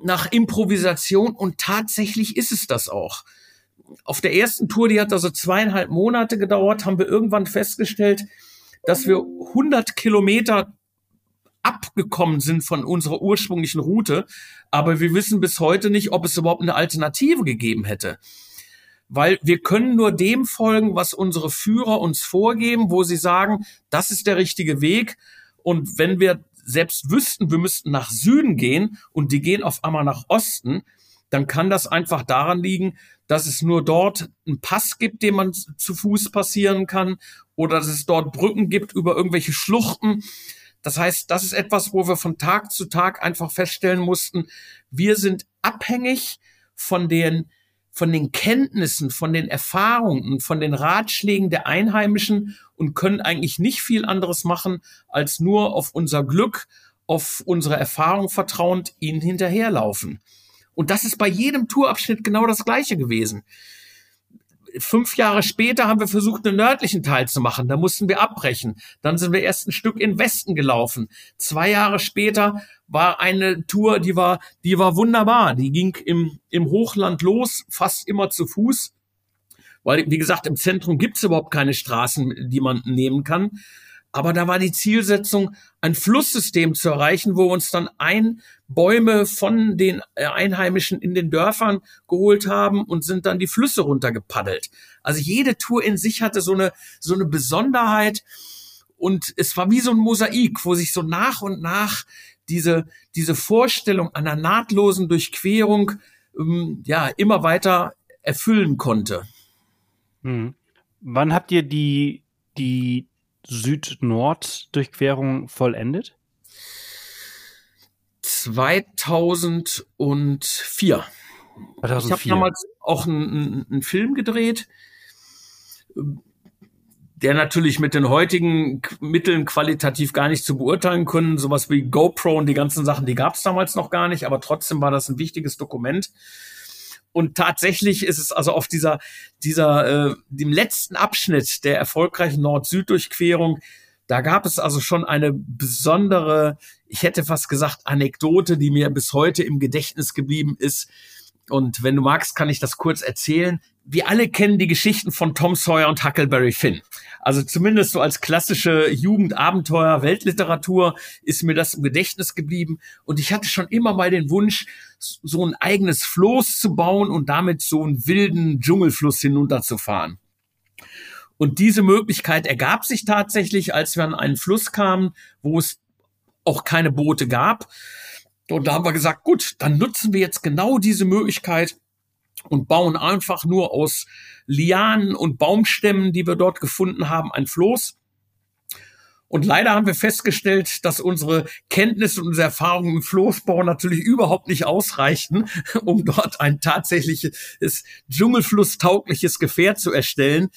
nach Improvisation und tatsächlich ist es das auch. Auf der ersten Tour, die hat also zweieinhalb Monate gedauert, haben wir irgendwann festgestellt, dass wir 100 Kilometer abgekommen sind von unserer ursprünglichen Route. Aber wir wissen bis heute nicht, ob es überhaupt eine Alternative gegeben hätte. Weil wir können nur dem folgen, was unsere Führer uns vorgeben, wo sie sagen, das ist der richtige Weg. Und wenn wir selbst wüssten, wir müssten nach Süden gehen und die gehen auf einmal nach Osten, dann kann das einfach daran liegen, dass es nur dort einen Pass gibt, den man zu Fuß passieren kann oder dass es dort Brücken gibt über irgendwelche Schluchten. Das heißt, das ist etwas, wo wir von Tag zu Tag einfach feststellen mussten, wir sind abhängig von den von den Kenntnissen, von den Erfahrungen, von den Ratschlägen der Einheimischen und können eigentlich nicht viel anderes machen, als nur auf unser Glück, auf unsere Erfahrung vertrauend ihnen hinterherlaufen. Und das ist bei jedem Tourabschnitt genau das Gleiche gewesen fünf Jahre später haben wir versucht, den nördlichen Teil zu machen. Da mussten wir abbrechen. Dann sind wir erst ein Stück in Westen gelaufen. Zwei Jahre später war eine Tour, die war, die war wunderbar. Die ging im, im Hochland los, fast immer zu Fuß. Weil, wie gesagt, im Zentrum gibt's überhaupt keine Straßen, die man nehmen kann. Aber da war die Zielsetzung, ein Flusssystem zu erreichen, wo wir uns dann ein Bäume von den äh, Einheimischen in den Dörfern geholt haben und sind dann die Flüsse runtergepaddelt. Also jede Tour in sich hatte so eine, so eine Besonderheit. Und es war wie so ein Mosaik, wo sich so nach und nach diese, diese Vorstellung einer nahtlosen Durchquerung ähm, ja immer weiter erfüllen konnte. Hm. Wann habt ihr die, die Süd-Nord-Durchquerung vollendet? 2004. 2004. Ich habe damals auch einen, einen Film gedreht, der natürlich mit den heutigen Mitteln qualitativ gar nicht zu beurteilen können. Sowas wie GoPro und die ganzen Sachen, die gab es damals noch gar nicht, aber trotzdem war das ein wichtiges Dokument. Und tatsächlich ist es also auf dieser, dieser, äh, dem letzten Abschnitt der erfolgreichen Nord-Süd-Durchquerung, da gab es also schon eine besondere, ich hätte fast gesagt, Anekdote, die mir bis heute im Gedächtnis geblieben ist. Und wenn du magst, kann ich das kurz erzählen. Wir alle kennen die Geschichten von Tom Sawyer und Huckleberry Finn. Also zumindest so als klassische Jugendabenteuer, Weltliteratur ist mir das im Gedächtnis geblieben. Und ich hatte schon immer mal den Wunsch, so ein eigenes Floß zu bauen und damit so einen wilden Dschungelfluss hinunterzufahren. Und diese Möglichkeit ergab sich tatsächlich, als wir an einen Fluss kamen, wo es auch keine Boote gab. Und da haben wir gesagt, gut, dann nutzen wir jetzt genau diese Möglichkeit und bauen einfach nur aus Lianen und Baumstämmen, die wir dort gefunden haben, ein Floß. Und leider haben wir festgestellt, dass unsere Kenntnisse und unsere Erfahrungen im Floßbau natürlich überhaupt nicht ausreichten, um dort ein tatsächliches Dschungelflusstaugliches Gefährt zu erstellen.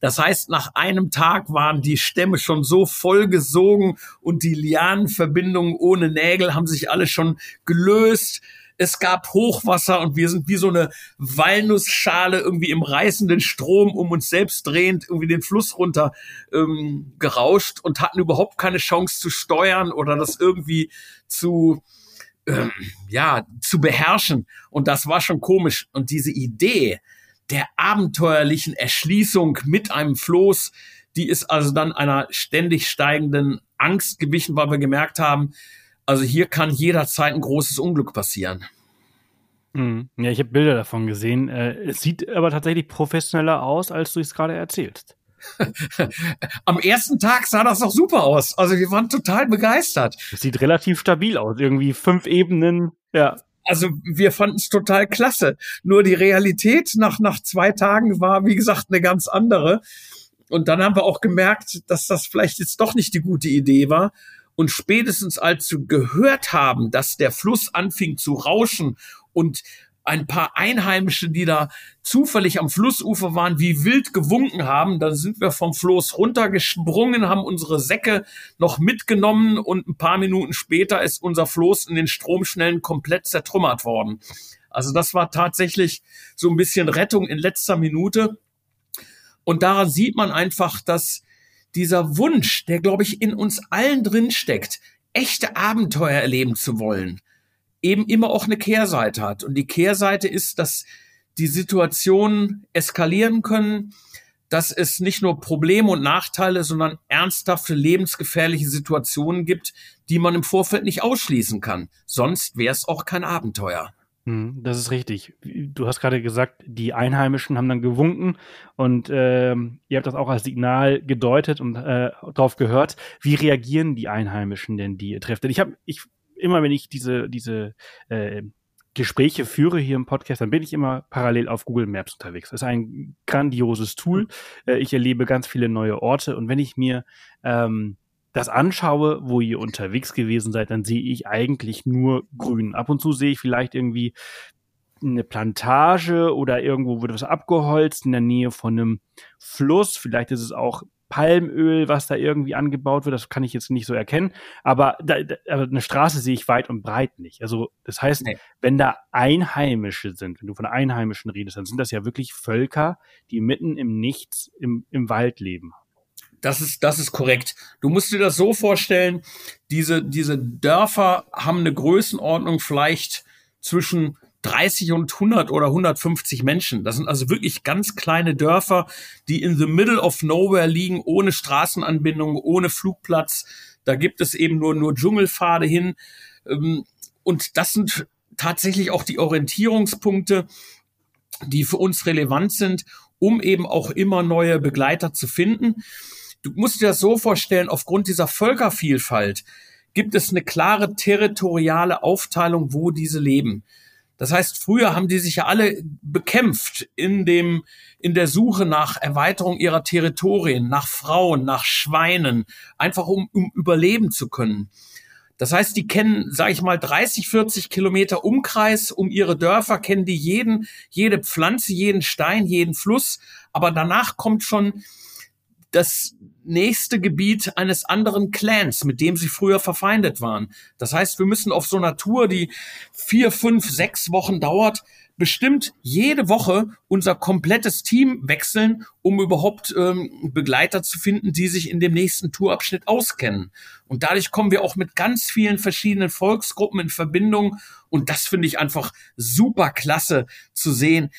Das heißt, nach einem Tag waren die Stämme schon so vollgesogen und die Lianenverbindungen ohne Nägel haben sich alle schon gelöst. Es gab Hochwasser und wir sind wie so eine Walnussschale irgendwie im reißenden Strom um uns selbst drehend irgendwie den Fluss runter ähm, gerauscht und hatten überhaupt keine Chance zu steuern oder das irgendwie zu ähm, ja zu beherrschen. Und das war schon komisch. Und diese Idee, der abenteuerlichen Erschließung mit einem Floß. Die ist also dann einer ständig steigenden Angst gewichen, weil wir gemerkt haben, also hier kann jederzeit ein großes Unglück passieren. Hm. Ja, ich habe Bilder davon gesehen. Äh, es sieht aber tatsächlich professioneller aus, als du es gerade erzählst. Am ersten Tag sah das doch super aus. Also wir waren total begeistert. Es sieht relativ stabil aus. Irgendwie fünf Ebenen. Ja also wir fanden es total klasse. Nur die Realität nach, nach zwei Tagen war, wie gesagt, eine ganz andere. Und dann haben wir auch gemerkt, dass das vielleicht jetzt doch nicht die gute Idee war. Und spätestens als wir gehört haben, dass der Fluss anfing zu rauschen und ein paar Einheimische, die da zufällig am Flussufer waren, wie wild gewunken haben. Dann sind wir vom Floß runtergesprungen, haben unsere Säcke noch mitgenommen und ein paar Minuten später ist unser Floß in den Stromschnellen komplett zertrümmert worden. Also das war tatsächlich so ein bisschen Rettung in letzter Minute. Und daran sieht man einfach, dass dieser Wunsch, der glaube ich in uns allen drin steckt, echte Abenteuer erleben zu wollen, eben immer auch eine Kehrseite hat. Und die Kehrseite ist, dass die Situationen eskalieren können, dass es nicht nur Probleme und Nachteile, sondern ernsthafte, lebensgefährliche Situationen gibt, die man im Vorfeld nicht ausschließen kann. Sonst wäre es auch kein Abenteuer. Hm, das ist richtig. Du hast gerade gesagt, die Einheimischen haben dann gewunken und äh, ihr habt das auch als Signal gedeutet und äh, darauf gehört. Wie reagieren die Einheimischen denn, die ihr trefft? Denn ich habe, ich immer wenn ich diese, diese äh, Gespräche führe hier im Podcast, dann bin ich immer parallel auf Google Maps unterwegs. Das ist ein grandioses Tool. Äh, ich erlebe ganz viele neue Orte und wenn ich mir ähm, das anschaue, wo ihr unterwegs gewesen seid, dann sehe ich eigentlich nur Grün. Ab und zu sehe ich vielleicht irgendwie eine Plantage oder irgendwo wird was abgeholzt in der Nähe von einem Fluss. Vielleicht ist es auch Palmöl, was da irgendwie angebaut wird, das kann ich jetzt nicht so erkennen. Aber, da, da, aber eine Straße sehe ich weit und breit nicht. Also das heißt, nee. wenn da Einheimische sind, wenn du von Einheimischen redest, dann sind das ja wirklich Völker, die mitten im Nichts im, im Wald leben. Das ist, das ist korrekt. Du musst dir das so vorstellen, diese, diese Dörfer haben eine Größenordnung vielleicht zwischen 30 und 100 oder 150 Menschen. Das sind also wirklich ganz kleine Dörfer, die in the middle of nowhere liegen, ohne Straßenanbindung, ohne Flugplatz. Da gibt es eben nur, nur Dschungelpfade hin. Ähm, und das sind tatsächlich auch die Orientierungspunkte, die für uns relevant sind, um eben auch immer neue Begleiter zu finden. Du musst dir das so vorstellen, aufgrund dieser Völkervielfalt gibt es eine klare territoriale Aufteilung, wo diese leben. Das heißt, früher haben die sich ja alle bekämpft in dem, in der Suche nach Erweiterung ihrer Territorien, nach Frauen, nach Schweinen, einfach um, um überleben zu können. Das heißt, die kennen, sage ich mal, 30, 40 Kilometer Umkreis um ihre Dörfer, kennen die jeden, jede Pflanze, jeden Stein, jeden Fluss. Aber danach kommt schon das nächste Gebiet eines anderen Clans, mit dem sie früher verfeindet waren. Das heißt, wir müssen auf so einer Tour, die vier, fünf, sechs Wochen dauert, bestimmt jede Woche unser komplettes Team wechseln, um überhaupt ähm, Begleiter zu finden, die sich in dem nächsten Tourabschnitt auskennen. Und dadurch kommen wir auch mit ganz vielen verschiedenen Volksgruppen in Verbindung. Und das finde ich einfach super klasse zu sehen,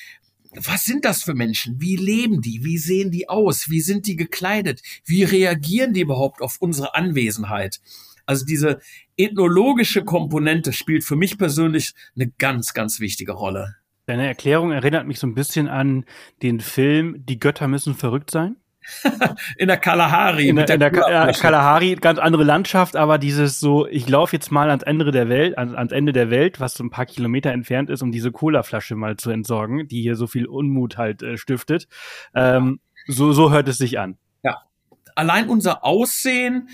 was sind das für Menschen? Wie leben die? Wie sehen die aus? Wie sind die gekleidet? Wie reagieren die überhaupt auf unsere Anwesenheit? Also diese ethnologische Komponente spielt für mich persönlich eine ganz, ganz wichtige Rolle. Deine Erklärung erinnert mich so ein bisschen an den Film Die Götter müssen verrückt sein. in der Kalahari. In der, in der Ka Kalahari, ganz andere Landschaft, aber dieses so, ich laufe jetzt mal ans Ende der Welt, ans, ans Ende der Welt, was so ein paar Kilometer entfernt ist, um diese Colaflasche mal zu entsorgen, die hier so viel Unmut halt äh, stiftet. Ähm, so, so hört es sich an. Ja. Allein unser Aussehen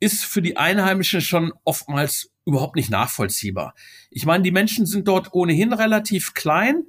ist für die Einheimischen schon oftmals überhaupt nicht nachvollziehbar. Ich meine, die Menschen sind dort ohnehin relativ klein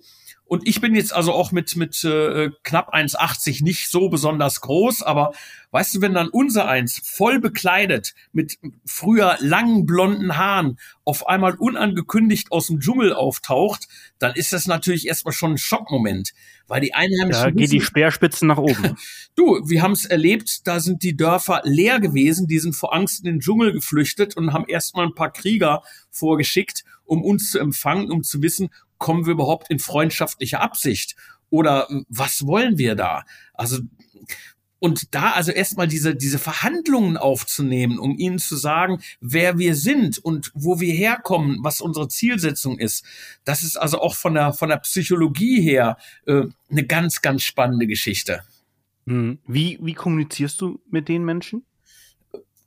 und ich bin jetzt also auch mit, mit äh, knapp 1,80 nicht so besonders groß, aber weißt du, wenn dann unser eins voll bekleidet mit früher langen blonden Haaren auf einmal unangekündigt aus dem Dschungel auftaucht, dann ist das natürlich erstmal schon ein Schockmoment, weil die Einheimischen. Da geht die Speerspitzen nach oben. du, wir haben es erlebt, da sind die Dörfer leer gewesen, die sind vor Angst in den Dschungel geflüchtet und haben erstmal ein paar Krieger vorgeschickt, um uns zu empfangen, um zu wissen, kommen wir überhaupt in freundschaftliche Absicht? Oder was wollen wir da? Also, und da also erstmal diese, diese Verhandlungen aufzunehmen, um ihnen zu sagen, wer wir sind und wo wir herkommen, was unsere Zielsetzung ist, das ist also auch von der, von der Psychologie her äh, eine ganz, ganz spannende Geschichte. Hm. Wie, wie kommunizierst du mit den Menschen?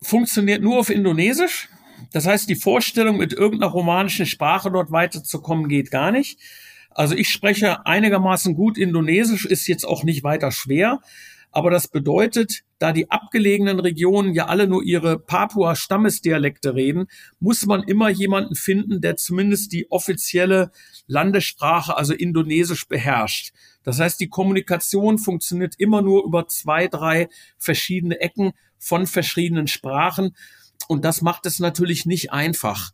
Funktioniert nur auf Indonesisch. Das heißt, die Vorstellung, mit irgendeiner romanischen Sprache dort weiterzukommen, geht gar nicht. Also ich spreche einigermaßen gut Indonesisch, ist jetzt auch nicht weiter schwer. Aber das bedeutet, da die abgelegenen Regionen ja alle nur ihre Papua-Stammesdialekte reden, muss man immer jemanden finden, der zumindest die offizielle Landessprache, also Indonesisch, beherrscht. Das heißt, die Kommunikation funktioniert immer nur über zwei, drei verschiedene Ecken von verschiedenen Sprachen. Und das macht es natürlich nicht einfach.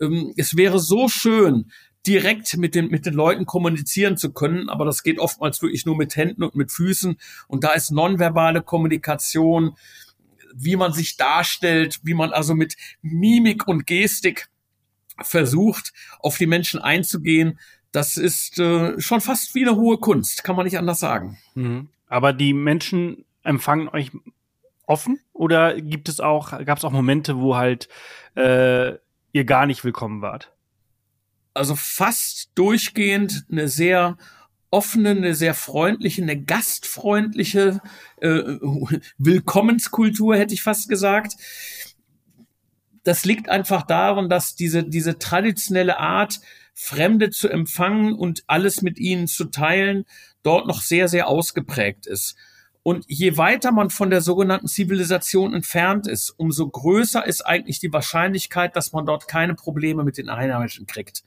Ähm, es wäre so schön, direkt mit den, mit den Leuten kommunizieren zu können, aber das geht oftmals wirklich nur mit Händen und mit Füßen. Und da ist nonverbale Kommunikation, wie man sich darstellt, wie man also mit Mimik und Gestik versucht, auf die Menschen einzugehen, das ist äh, schon fast wie eine hohe Kunst, kann man nicht anders sagen. Mhm. Aber die Menschen empfangen euch offen oder gibt es auch, gab es auch Momente, wo halt äh, ihr gar nicht willkommen wart? Also fast durchgehend eine sehr offene, eine sehr freundliche, eine gastfreundliche äh, Willkommenskultur, hätte ich fast gesagt. Das liegt einfach daran, dass diese, diese traditionelle Art, Fremde zu empfangen und alles mit ihnen zu teilen, dort noch sehr, sehr ausgeprägt ist. Und je weiter man von der sogenannten Zivilisation entfernt ist, umso größer ist eigentlich die Wahrscheinlichkeit, dass man dort keine Probleme mit den Einheimischen kriegt.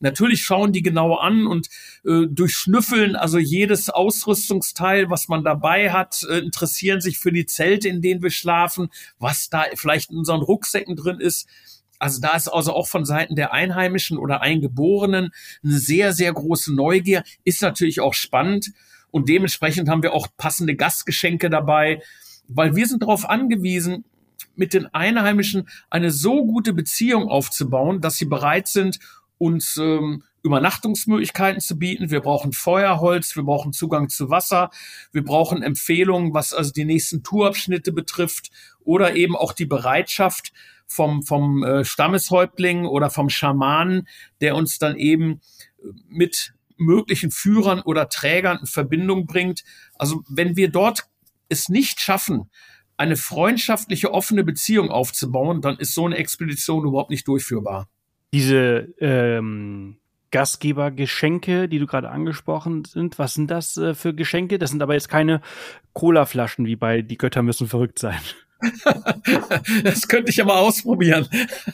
Natürlich schauen die genau an und äh, durchschnüffeln also jedes Ausrüstungsteil, was man dabei hat, äh, interessieren sich für die Zelte, in denen wir schlafen, was da vielleicht in unseren Rucksäcken drin ist. Also da ist also auch von Seiten der Einheimischen oder Eingeborenen eine sehr, sehr große Neugier. Ist natürlich auch spannend. Und dementsprechend haben wir auch passende Gastgeschenke dabei, weil wir sind darauf angewiesen, mit den Einheimischen eine so gute Beziehung aufzubauen, dass sie bereit sind, uns ähm, Übernachtungsmöglichkeiten zu bieten. Wir brauchen Feuerholz, wir brauchen Zugang zu Wasser, wir brauchen Empfehlungen, was also die nächsten Tourabschnitte betrifft oder eben auch die Bereitschaft vom, vom äh, Stammeshäuptling oder vom Schamanen, der uns dann eben mit möglichen Führern oder Trägern in Verbindung bringt. Also wenn wir dort es nicht schaffen, eine freundschaftliche, offene Beziehung aufzubauen, dann ist so eine Expedition überhaupt nicht durchführbar. Diese ähm, Gastgebergeschenke, die du gerade angesprochen sind, was sind das äh, für Geschenke? Das sind aber jetzt keine Colaflaschen wie bei Die Götter müssen verrückt sein. das könnte ich ja mal ausprobieren.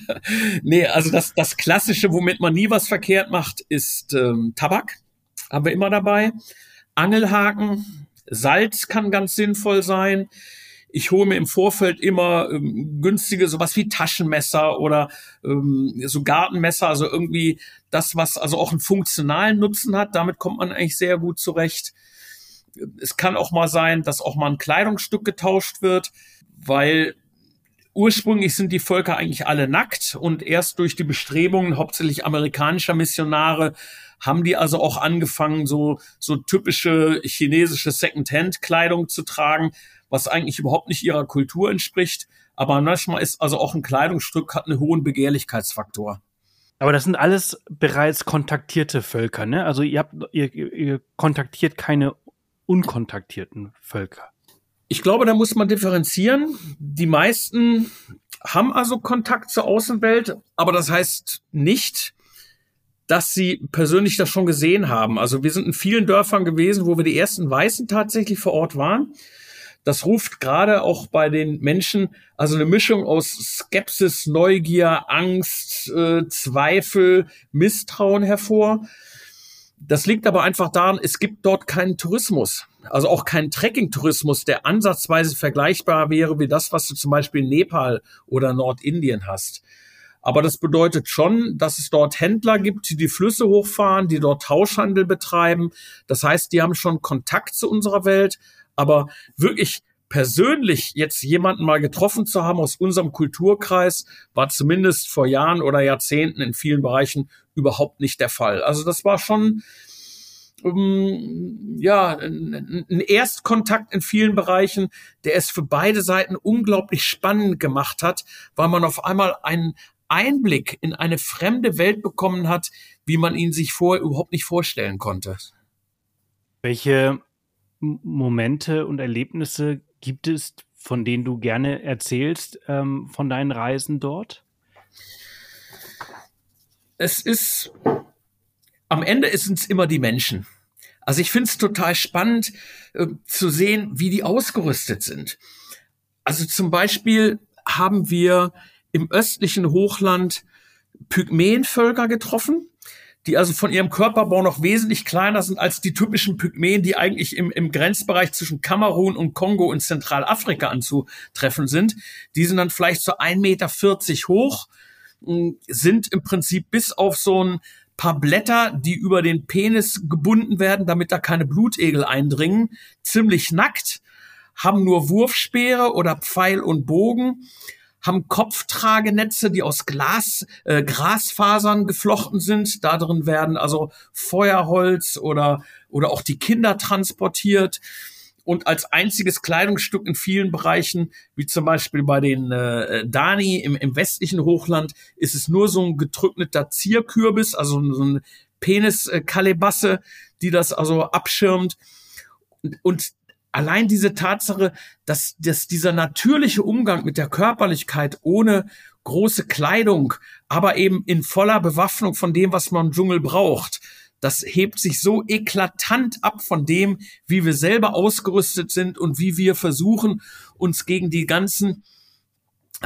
nee, also das, das Klassische, womit man nie was verkehrt macht, ist ähm, Tabak. Haben wir immer dabei. Angelhaken. Salz kann ganz sinnvoll sein. Ich hole mir im Vorfeld immer ähm, günstige sowas wie Taschenmesser oder ähm, so Gartenmesser, also irgendwie das, was also auch einen funktionalen Nutzen hat. Damit kommt man eigentlich sehr gut zurecht. Es kann auch mal sein, dass auch mal ein Kleidungsstück getauscht wird weil ursprünglich sind die Völker eigentlich alle nackt und erst durch die Bestrebungen hauptsächlich amerikanischer Missionare haben die also auch angefangen, so, so typische chinesische Second-Hand-Kleidung zu tragen, was eigentlich überhaupt nicht ihrer Kultur entspricht. Aber manchmal ist also auch ein Kleidungsstück hat einen hohen Begehrlichkeitsfaktor. Aber das sind alles bereits kontaktierte Völker, ne? Also ihr habt, ihr, ihr kontaktiert keine unkontaktierten Völker. Ich glaube, da muss man differenzieren. Die meisten haben also Kontakt zur Außenwelt, aber das heißt nicht, dass sie persönlich das schon gesehen haben. Also wir sind in vielen Dörfern gewesen, wo wir die ersten Weißen tatsächlich vor Ort waren. Das ruft gerade auch bei den Menschen also eine Mischung aus Skepsis, Neugier, Angst, äh, Zweifel, Misstrauen hervor. Das liegt aber einfach daran, es gibt dort keinen Tourismus. Also auch keinen Trekking-Tourismus, der ansatzweise vergleichbar wäre wie das, was du zum Beispiel in Nepal oder Nordindien hast. Aber das bedeutet schon, dass es dort Händler gibt, die die Flüsse hochfahren, die dort Tauschhandel betreiben. Das heißt, die haben schon Kontakt zu unserer Welt, aber wirklich persönlich jetzt jemanden mal getroffen zu haben aus unserem Kulturkreis, war zumindest vor Jahren oder Jahrzehnten in vielen Bereichen überhaupt nicht der Fall. Also das war schon um, ja ein, ein Erstkontakt in vielen Bereichen, der es für beide Seiten unglaublich spannend gemacht hat, weil man auf einmal einen Einblick in eine fremde Welt bekommen hat, wie man ihn sich vorher überhaupt nicht vorstellen konnte. Welche Momente und Erlebnisse gibt es, von denen du gerne erzählst, ähm, von deinen Reisen dort? Es ist, am Ende sind es immer die Menschen. Also ich finde es total spannend äh, zu sehen, wie die ausgerüstet sind. Also zum Beispiel haben wir im östlichen Hochland Pygmäenvölker getroffen, die also von ihrem Körperbau noch wesentlich kleiner sind als die typischen Pygmäen, die eigentlich im, im Grenzbereich zwischen Kamerun und Kongo in Zentralafrika anzutreffen sind. Die sind dann vielleicht so 1,40 Meter hoch, sind im Prinzip bis auf so ein paar Blätter, die über den Penis gebunden werden, damit da keine Blutegel eindringen, ziemlich nackt, haben nur Wurfspeere oder Pfeil und Bogen, haben Kopftragenetze, die aus Glas, äh, Grasfasern geflochten sind. Da drin werden also Feuerholz oder, oder auch die Kinder transportiert und als einziges Kleidungsstück in vielen Bereichen, wie zum Beispiel bei den äh, Dani im, im westlichen Hochland, ist es nur so ein getrockneter Zierkürbis, also so ein Peniskalebasse, die das also abschirmt. Und, und allein diese Tatsache, dass, dass dieser natürliche Umgang mit der Körperlichkeit ohne große Kleidung, aber eben in voller Bewaffnung von dem, was man im Dschungel braucht, das hebt sich so eklatant ab von dem, wie wir selber ausgerüstet sind und wie wir versuchen, uns gegen die ganzen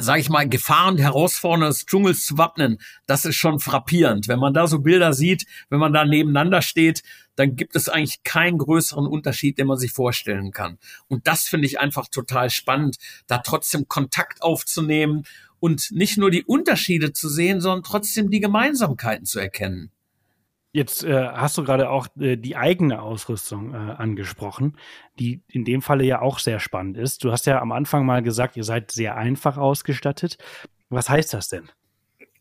sage ich mal, Gefahren Herausforderungen des Dschungels zu wappnen, das ist schon frappierend. Wenn man da so Bilder sieht, wenn man da nebeneinander steht, dann gibt es eigentlich keinen größeren Unterschied, den man sich vorstellen kann. Und das finde ich einfach total spannend, da trotzdem Kontakt aufzunehmen und nicht nur die Unterschiede zu sehen, sondern trotzdem die Gemeinsamkeiten zu erkennen. Jetzt äh, hast du gerade auch äh, die eigene Ausrüstung äh, angesprochen, die in dem Falle ja auch sehr spannend ist. Du hast ja am Anfang mal gesagt, ihr seid sehr einfach ausgestattet. Was heißt das denn?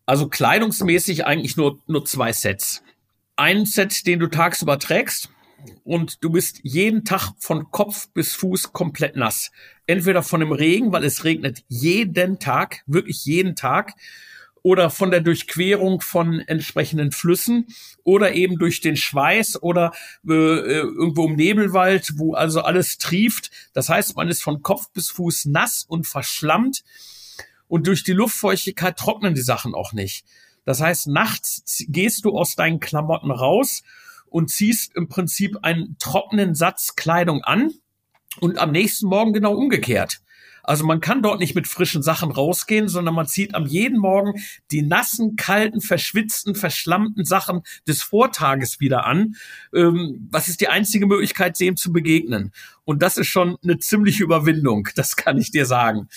Also kleidungsmäßig eigentlich nur, nur zwei Sets. Ein Set, den du tagsüber trägst und du bist jeden Tag von Kopf bis Fuß komplett nass. Entweder von dem Regen, weil es regnet jeden Tag, wirklich jeden Tag oder von der Durchquerung von entsprechenden Flüssen oder eben durch den Schweiß oder äh, äh, irgendwo im Nebelwald, wo also alles trieft. Das heißt, man ist von Kopf bis Fuß nass und verschlammt und durch die Luftfeuchtigkeit trocknen die Sachen auch nicht. Das heißt, nachts gehst du aus deinen Klamotten raus und ziehst im Prinzip einen trockenen Satz Kleidung an und am nächsten Morgen genau umgekehrt. Also man kann dort nicht mit frischen Sachen rausgehen, sondern man zieht am jeden Morgen die nassen, kalten, verschwitzten, verschlammten Sachen des Vortages wieder an. Ähm, was ist die einzige Möglichkeit, dem zu begegnen? Und das ist schon eine ziemliche Überwindung, das kann ich dir sagen.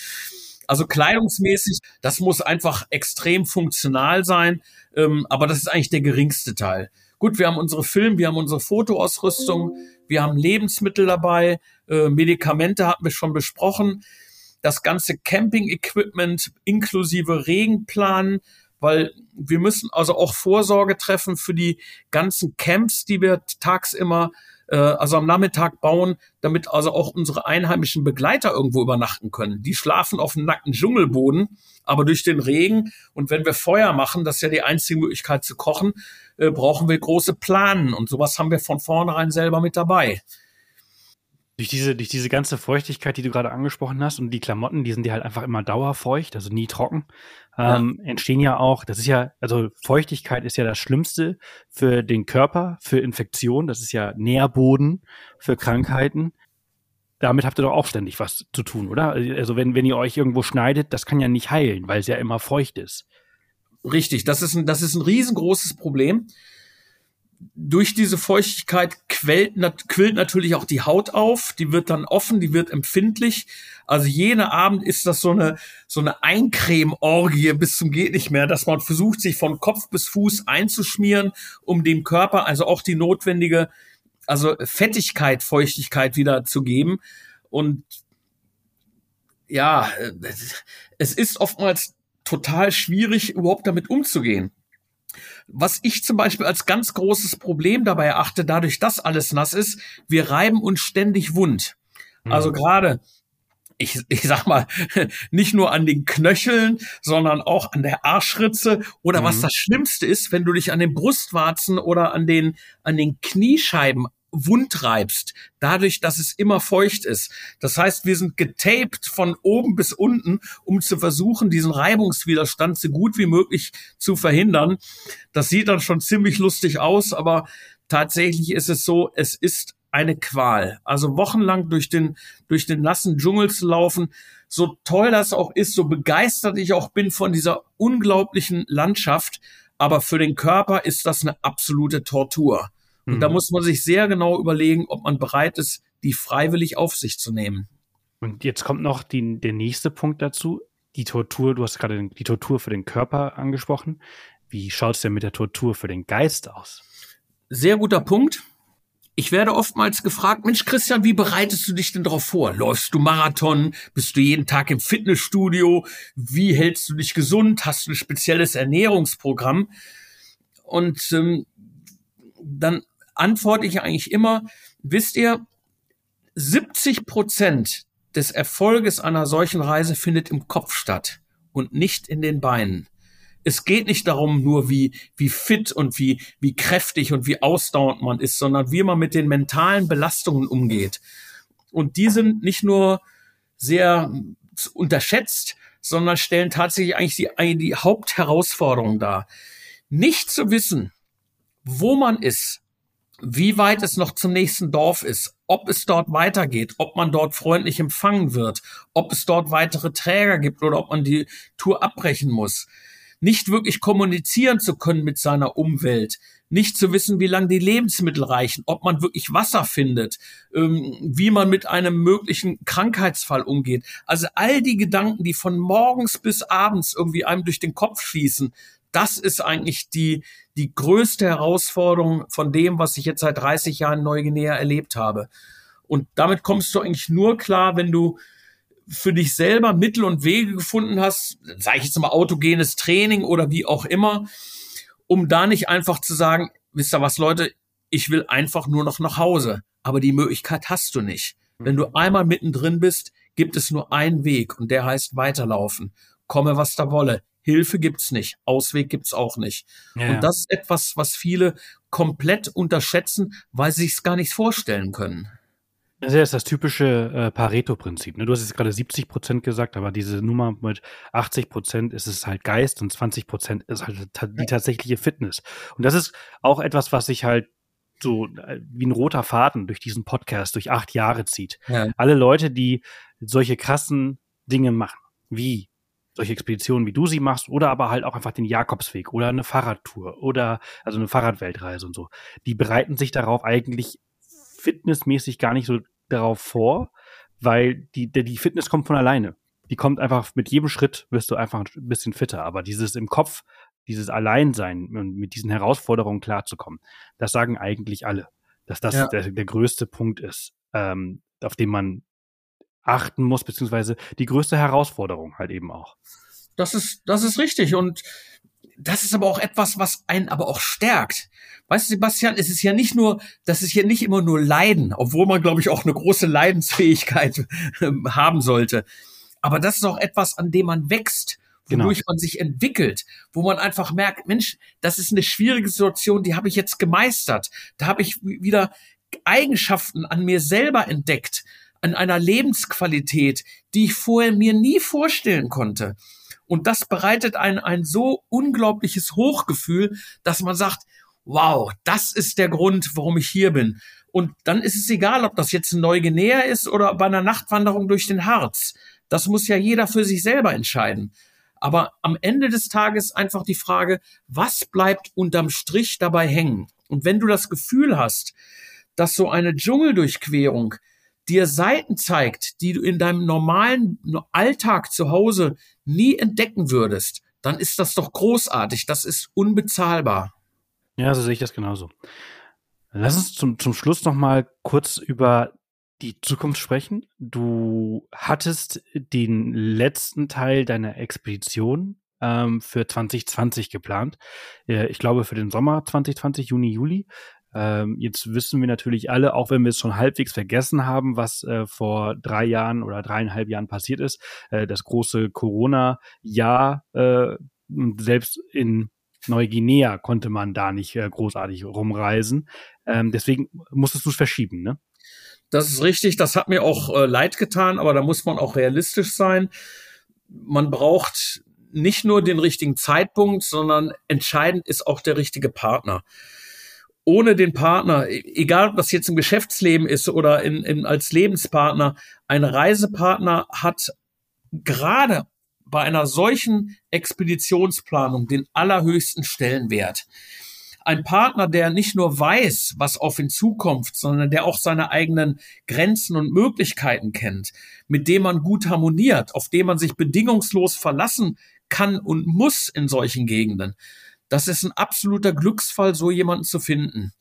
Also kleidungsmäßig, das muss einfach extrem funktional sein, ähm, aber das ist eigentlich der geringste Teil. Gut, wir haben unsere Film, wir haben unsere Fotoausrüstung, wir haben Lebensmittel dabei, äh, Medikamente hatten wir schon besprochen das ganze Camping-Equipment inklusive Regenplan, weil wir müssen also auch Vorsorge treffen für die ganzen Camps, die wir tags immer, äh, also am Nachmittag bauen, damit also auch unsere einheimischen Begleiter irgendwo übernachten können. Die schlafen auf dem nackten Dschungelboden, aber durch den Regen. Und wenn wir Feuer machen, das ist ja die einzige Möglichkeit zu kochen, äh, brauchen wir große Planen. Und sowas haben wir von vornherein selber mit dabei durch diese, durch diese ganze Feuchtigkeit, die du gerade angesprochen hast, und die Klamotten, die sind ja halt einfach immer dauerfeucht, also nie trocken, ähm, ja. entstehen ja auch, das ist ja, also Feuchtigkeit ist ja das Schlimmste für den Körper, für Infektionen, das ist ja Nährboden für Krankheiten. Damit habt ihr doch auch ständig was zu tun, oder? Also wenn, wenn ihr euch irgendwo schneidet, das kann ja nicht heilen, weil es ja immer feucht ist. Richtig, das ist ein, das ist ein riesengroßes Problem durch diese Feuchtigkeit quillt, nat quillt natürlich auch die Haut auf, die wird dann offen, die wird empfindlich. Also jene Abend ist das so eine, so eine Eincreme-Orgie bis zum geht nicht mehr, dass man versucht, sich von Kopf bis Fuß einzuschmieren, um dem Körper also auch die notwendige, also Fettigkeit, Feuchtigkeit wieder zu geben. Und ja, es ist oftmals total schwierig, überhaupt damit umzugehen. Was ich zum Beispiel als ganz großes Problem dabei erachte, dadurch, dass alles nass ist, wir reiben uns ständig wund. Mhm. Also gerade ich, ich sag mal, nicht nur an den Knöcheln, sondern auch an der Arschritze oder mhm. was das Schlimmste ist, wenn du dich an den Brustwarzen oder an den, an den Kniescheiben wundreibst, dadurch, dass es immer feucht ist. Das heißt, wir sind getaped von oben bis unten, um zu versuchen, diesen Reibungswiderstand so gut wie möglich zu verhindern. Das sieht dann schon ziemlich lustig aus, aber tatsächlich ist es so, es ist eine Qual. Also wochenlang durch den, durch den nassen Dschungel zu laufen, so toll das auch ist, so begeistert ich auch bin von dieser unglaublichen Landschaft, aber für den Körper ist das eine absolute Tortur. Und mhm. da muss man sich sehr genau überlegen, ob man bereit ist, die freiwillig auf sich zu nehmen. Und jetzt kommt noch die, der nächste Punkt dazu. Die Tortur, du hast gerade die Tortur für den Körper angesprochen. Wie schaut es denn mit der Tortur für den Geist aus? Sehr guter Punkt. Ich werde oftmals gefragt, Mensch, Christian, wie bereitest du dich denn darauf vor? Läufst du Marathon? Bist du jeden Tag im Fitnessstudio? Wie hältst du dich gesund? Hast du ein spezielles Ernährungsprogramm? Und ähm, dann antworte ich eigentlich immer, wisst ihr, 70 Prozent des Erfolges einer solchen Reise findet im Kopf statt und nicht in den Beinen. Es geht nicht darum, nur wie, wie fit und wie, wie kräftig und wie ausdauernd man ist, sondern wie man mit den mentalen Belastungen umgeht. Und die sind nicht nur sehr unterschätzt, sondern stellen tatsächlich eigentlich die, die Hauptherausforderung dar. Nicht zu wissen, wo man ist, wie weit es noch zum nächsten Dorf ist, ob es dort weitergeht, ob man dort freundlich empfangen wird, ob es dort weitere Träger gibt oder ob man die Tour abbrechen muss. Nicht wirklich kommunizieren zu können mit seiner Umwelt, nicht zu wissen, wie lange die Lebensmittel reichen, ob man wirklich Wasser findet, ähm, wie man mit einem möglichen Krankheitsfall umgeht. Also all die Gedanken, die von morgens bis abends irgendwie einem durch den Kopf schießen, das ist eigentlich die, die größte Herausforderung von dem, was ich jetzt seit 30 Jahren in Neuguinea erlebt habe. Und damit kommst du eigentlich nur klar, wenn du für dich selber Mittel und Wege gefunden hast, sage ich jetzt mal autogenes Training oder wie auch immer, um da nicht einfach zu sagen, wisst ihr was, Leute, ich will einfach nur noch nach Hause. Aber die Möglichkeit hast du nicht. Wenn du einmal mittendrin bist, gibt es nur einen Weg und der heißt weiterlaufen. Komme, was da wolle. Hilfe gibt's nicht, Ausweg gibt's auch nicht. Ja. Und das ist etwas, was viele komplett unterschätzen, weil sie sich's gar nicht vorstellen können. Das ist das typische äh, Pareto-Prinzip. Ne? Du hast jetzt gerade 70 Prozent gesagt, aber diese Nummer mit 80 Prozent ist es halt Geist und 20 Prozent ist halt die tatsächliche Fitness. Und das ist auch etwas, was sich halt so äh, wie ein roter Faden durch diesen Podcast durch acht Jahre zieht. Ja. Alle Leute, die solche krassen Dinge machen, wie solche Expeditionen, wie du sie machst, oder aber halt auch einfach den Jakobsweg oder eine Fahrradtour oder also eine Fahrradweltreise und so. Die bereiten sich darauf eigentlich fitnessmäßig gar nicht so darauf vor, weil die, die Fitness kommt von alleine. Die kommt einfach mit jedem Schritt wirst du einfach ein bisschen fitter. Aber dieses im Kopf, dieses Alleinsein und mit diesen Herausforderungen klarzukommen, das sagen eigentlich alle, dass das ja. der, der größte Punkt ist, ähm, auf den man achten muss, beziehungsweise die größte Herausforderung halt eben auch. Das ist, das ist richtig. Und das ist aber auch etwas, was einen aber auch stärkt. Weißt du, Sebastian, es ist ja nicht nur, das ist ja nicht immer nur Leiden, obwohl man, glaube ich, auch eine große Leidensfähigkeit ähm, haben sollte. Aber das ist auch etwas, an dem man wächst, wodurch genau. man sich entwickelt, wo man einfach merkt, Mensch, das ist eine schwierige Situation, die habe ich jetzt gemeistert. Da habe ich wieder Eigenschaften an mir selber entdeckt, an einer Lebensqualität, die ich vorher mir nie vorstellen konnte. Und das bereitet ein, ein so unglaubliches Hochgefühl, dass man sagt, wow, das ist der Grund, warum ich hier bin. Und dann ist es egal, ob das jetzt ein Neuguinea ist oder bei einer Nachtwanderung durch den Harz. Das muss ja jeder für sich selber entscheiden. Aber am Ende des Tages einfach die Frage, was bleibt unterm Strich dabei hängen? Und wenn du das Gefühl hast, dass so eine Dschungeldurchquerung dir Seiten zeigt, die du in deinem normalen Alltag zu Hause nie entdecken würdest, dann ist das doch großartig. Das ist unbezahlbar. Ja, so sehe ich das genauso. Lass uns zum, zum Schluss noch mal kurz über die Zukunft sprechen. Du hattest den letzten Teil deiner Expedition ähm, für 2020 geplant. Äh, ich glaube für den Sommer 2020, Juni, Juli. Ähm, jetzt wissen wir natürlich alle, auch wenn wir es schon halbwegs vergessen haben, was äh, vor drei Jahren oder dreieinhalb Jahren passiert ist, äh, das große Corona-Jahr, äh, selbst in Neuguinea konnte man da nicht äh, großartig rumreisen. Ähm, deswegen musstest du es verschieben, ne? Das ist richtig. Das hat mir auch äh, leid getan, aber da muss man auch realistisch sein. Man braucht nicht nur den richtigen Zeitpunkt, sondern entscheidend ist auch der richtige Partner. Ohne den Partner, e-, egal ob das jetzt im Geschäftsleben ist oder in, in, als Lebenspartner, ein Reisepartner hat gerade bei einer solchen Expeditionsplanung den allerhöchsten Stellenwert. Ein Partner, der nicht nur weiß, was auf ihn zukommt, sondern der auch seine eigenen Grenzen und Möglichkeiten kennt, mit dem man gut harmoniert, auf dem man sich bedingungslos verlassen kann und muss in solchen Gegenden. Das ist ein absoluter Glücksfall, so jemanden zu finden.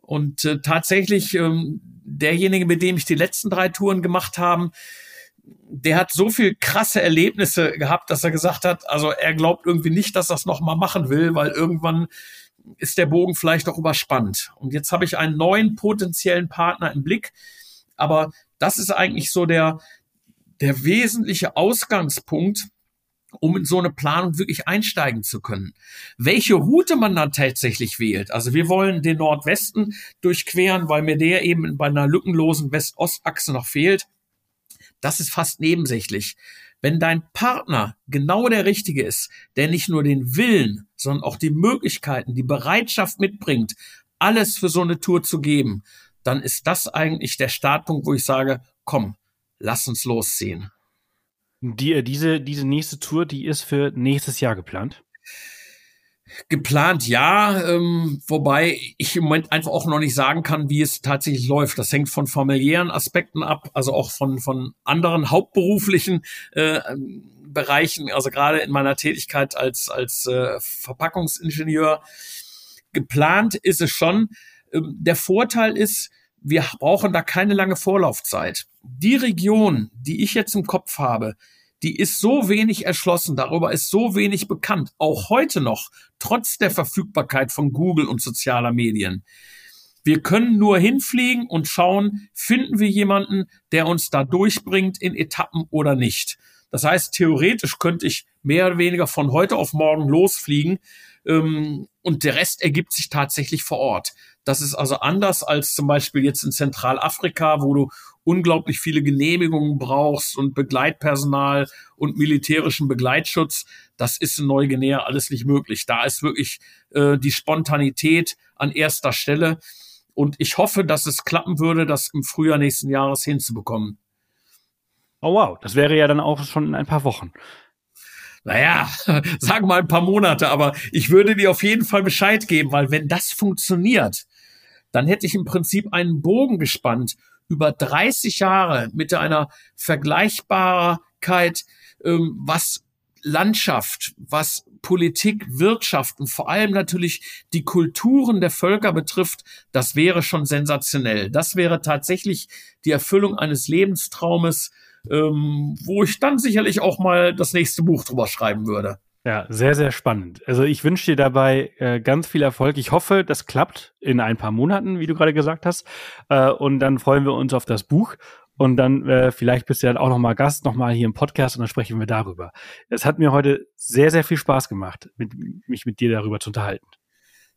Und äh, tatsächlich, ähm, derjenige, mit dem ich die letzten drei Touren gemacht habe, der hat so viel krasse Erlebnisse gehabt, dass er gesagt hat, also er glaubt irgendwie nicht, dass er es nochmal machen will, weil irgendwann ist der Bogen vielleicht auch überspannt. Und jetzt habe ich einen neuen potenziellen Partner im Blick. Aber das ist eigentlich so der, der wesentliche Ausgangspunkt, um in so eine Planung wirklich einsteigen zu können. Welche Route man dann tatsächlich wählt. Also wir wollen den Nordwesten durchqueren, weil mir der eben bei einer lückenlosen West-Ost-Achse noch fehlt. Das ist fast nebensächlich. Wenn dein Partner genau der Richtige ist, der nicht nur den Willen, sondern auch die Möglichkeiten, die Bereitschaft mitbringt, alles für so eine Tour zu geben, dann ist das eigentlich der Startpunkt, wo ich sage, komm, lass uns losziehen. Die, äh, diese, diese nächste Tour, die ist für nächstes Jahr geplant? Geplant ja, ähm, wobei ich im Moment einfach auch noch nicht sagen kann, wie es tatsächlich läuft. Das hängt von familiären Aspekten ab, also auch von, von anderen hauptberuflichen äh, Bereichen, also gerade in meiner Tätigkeit als, als äh, Verpackungsingenieur. Geplant ist es schon. Ähm, der Vorteil ist, wir brauchen da keine lange Vorlaufzeit. Die Region, die ich jetzt im Kopf habe, die ist so wenig erschlossen, darüber ist so wenig bekannt, auch heute noch, trotz der Verfügbarkeit von Google und sozialer Medien. Wir können nur hinfliegen und schauen, finden wir jemanden, der uns da durchbringt in Etappen oder nicht. Das heißt, theoretisch könnte ich mehr oder weniger von heute auf morgen losfliegen ähm, und der Rest ergibt sich tatsächlich vor Ort. Das ist also anders als zum Beispiel jetzt in Zentralafrika, wo du unglaublich viele Genehmigungen brauchst und Begleitpersonal und militärischen Begleitschutz. Das ist in Neuguinea alles nicht möglich. Da ist wirklich äh, die Spontanität an erster Stelle. Und ich hoffe, dass es klappen würde, das im Frühjahr nächsten Jahres hinzubekommen. Oh wow, das wäre ja dann auch schon in ein paar Wochen. Naja, sagen mal ein paar Monate, aber ich würde dir auf jeden Fall Bescheid geben, weil wenn das funktioniert, dann hätte ich im Prinzip einen Bogen gespannt über 30 Jahre mit einer Vergleichbarkeit, ähm, was Landschaft, was Politik, Wirtschaft und vor allem natürlich die Kulturen der Völker betrifft, das wäre schon sensationell. Das wäre tatsächlich die Erfüllung eines Lebenstraumes, ähm, wo ich dann sicherlich auch mal das nächste Buch drüber schreiben würde. Ja, sehr, sehr spannend. Also ich wünsche dir dabei äh, ganz viel Erfolg. Ich hoffe, das klappt in ein paar Monaten, wie du gerade gesagt hast. Äh, und dann freuen wir uns auf das Buch. Und dann äh, vielleicht bist du dann auch noch mal Gast, noch mal hier im Podcast und dann sprechen wir darüber. Es hat mir heute sehr, sehr viel Spaß gemacht, mit, mich mit dir darüber zu unterhalten.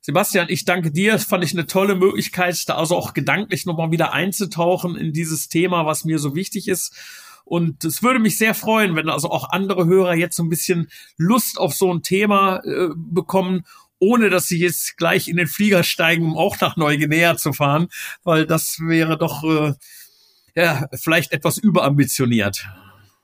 Sebastian, ich danke dir. Das fand ich eine tolle Möglichkeit, da also auch gedanklich nochmal wieder einzutauchen in dieses Thema, was mir so wichtig ist. Und es würde mich sehr freuen, wenn also auch andere Hörer jetzt so ein bisschen Lust auf so ein Thema äh, bekommen ohne dass sie jetzt gleich in den Flieger steigen, um auch nach Neuguinea zu fahren, weil das wäre doch äh, ja vielleicht etwas überambitioniert.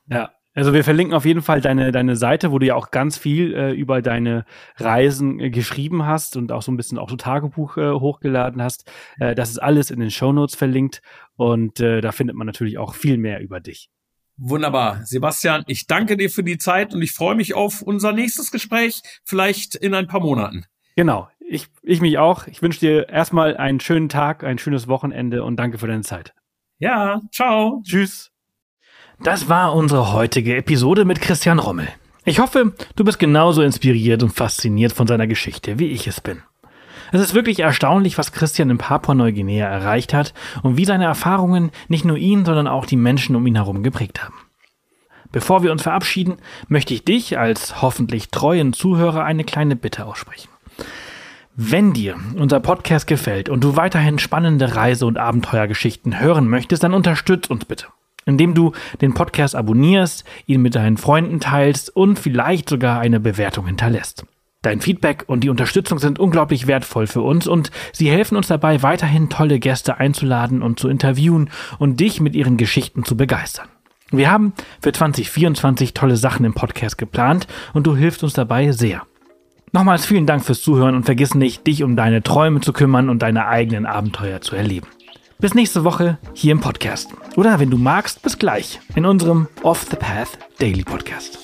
Ja, also wir verlinken auf jeden Fall deine, deine Seite, wo du ja auch ganz viel äh, über deine Reisen äh, geschrieben hast und auch so ein bisschen auch so Tagebuch äh, hochgeladen hast. Äh, das ist alles in den Show Notes verlinkt und äh, da findet man natürlich auch viel mehr über dich. Wunderbar. Sebastian, ich danke dir für die Zeit und ich freue mich auf unser nächstes Gespräch, vielleicht in ein paar Monaten. Genau. Ich, ich mich auch. Ich wünsche dir erstmal einen schönen Tag, ein schönes Wochenende und danke für deine Zeit. Ja, ciao. Tschüss. Das war unsere heutige Episode mit Christian Rommel. Ich hoffe, du bist genauso inspiriert und fasziniert von seiner Geschichte, wie ich es bin. Es ist wirklich erstaunlich, was Christian in Papua-Neuguinea erreicht hat und wie seine Erfahrungen nicht nur ihn, sondern auch die Menschen um ihn herum geprägt haben. Bevor wir uns verabschieden, möchte ich dich als hoffentlich treuen Zuhörer eine kleine Bitte aussprechen. Wenn dir unser Podcast gefällt und du weiterhin spannende Reise- und Abenteuergeschichten hören möchtest, dann unterstütz uns bitte, indem du den Podcast abonnierst, ihn mit deinen Freunden teilst und vielleicht sogar eine Bewertung hinterlässt. Dein Feedback und die Unterstützung sind unglaublich wertvoll für uns und sie helfen uns dabei, weiterhin tolle Gäste einzuladen und zu interviewen und dich mit ihren Geschichten zu begeistern. Wir haben für 2024 tolle Sachen im Podcast geplant und du hilfst uns dabei sehr. Nochmals vielen Dank fürs Zuhören und vergiss nicht, dich um deine Träume zu kümmern und deine eigenen Abenteuer zu erleben. Bis nächste Woche hier im Podcast. Oder wenn du magst, bis gleich in unserem Off the Path Daily Podcast.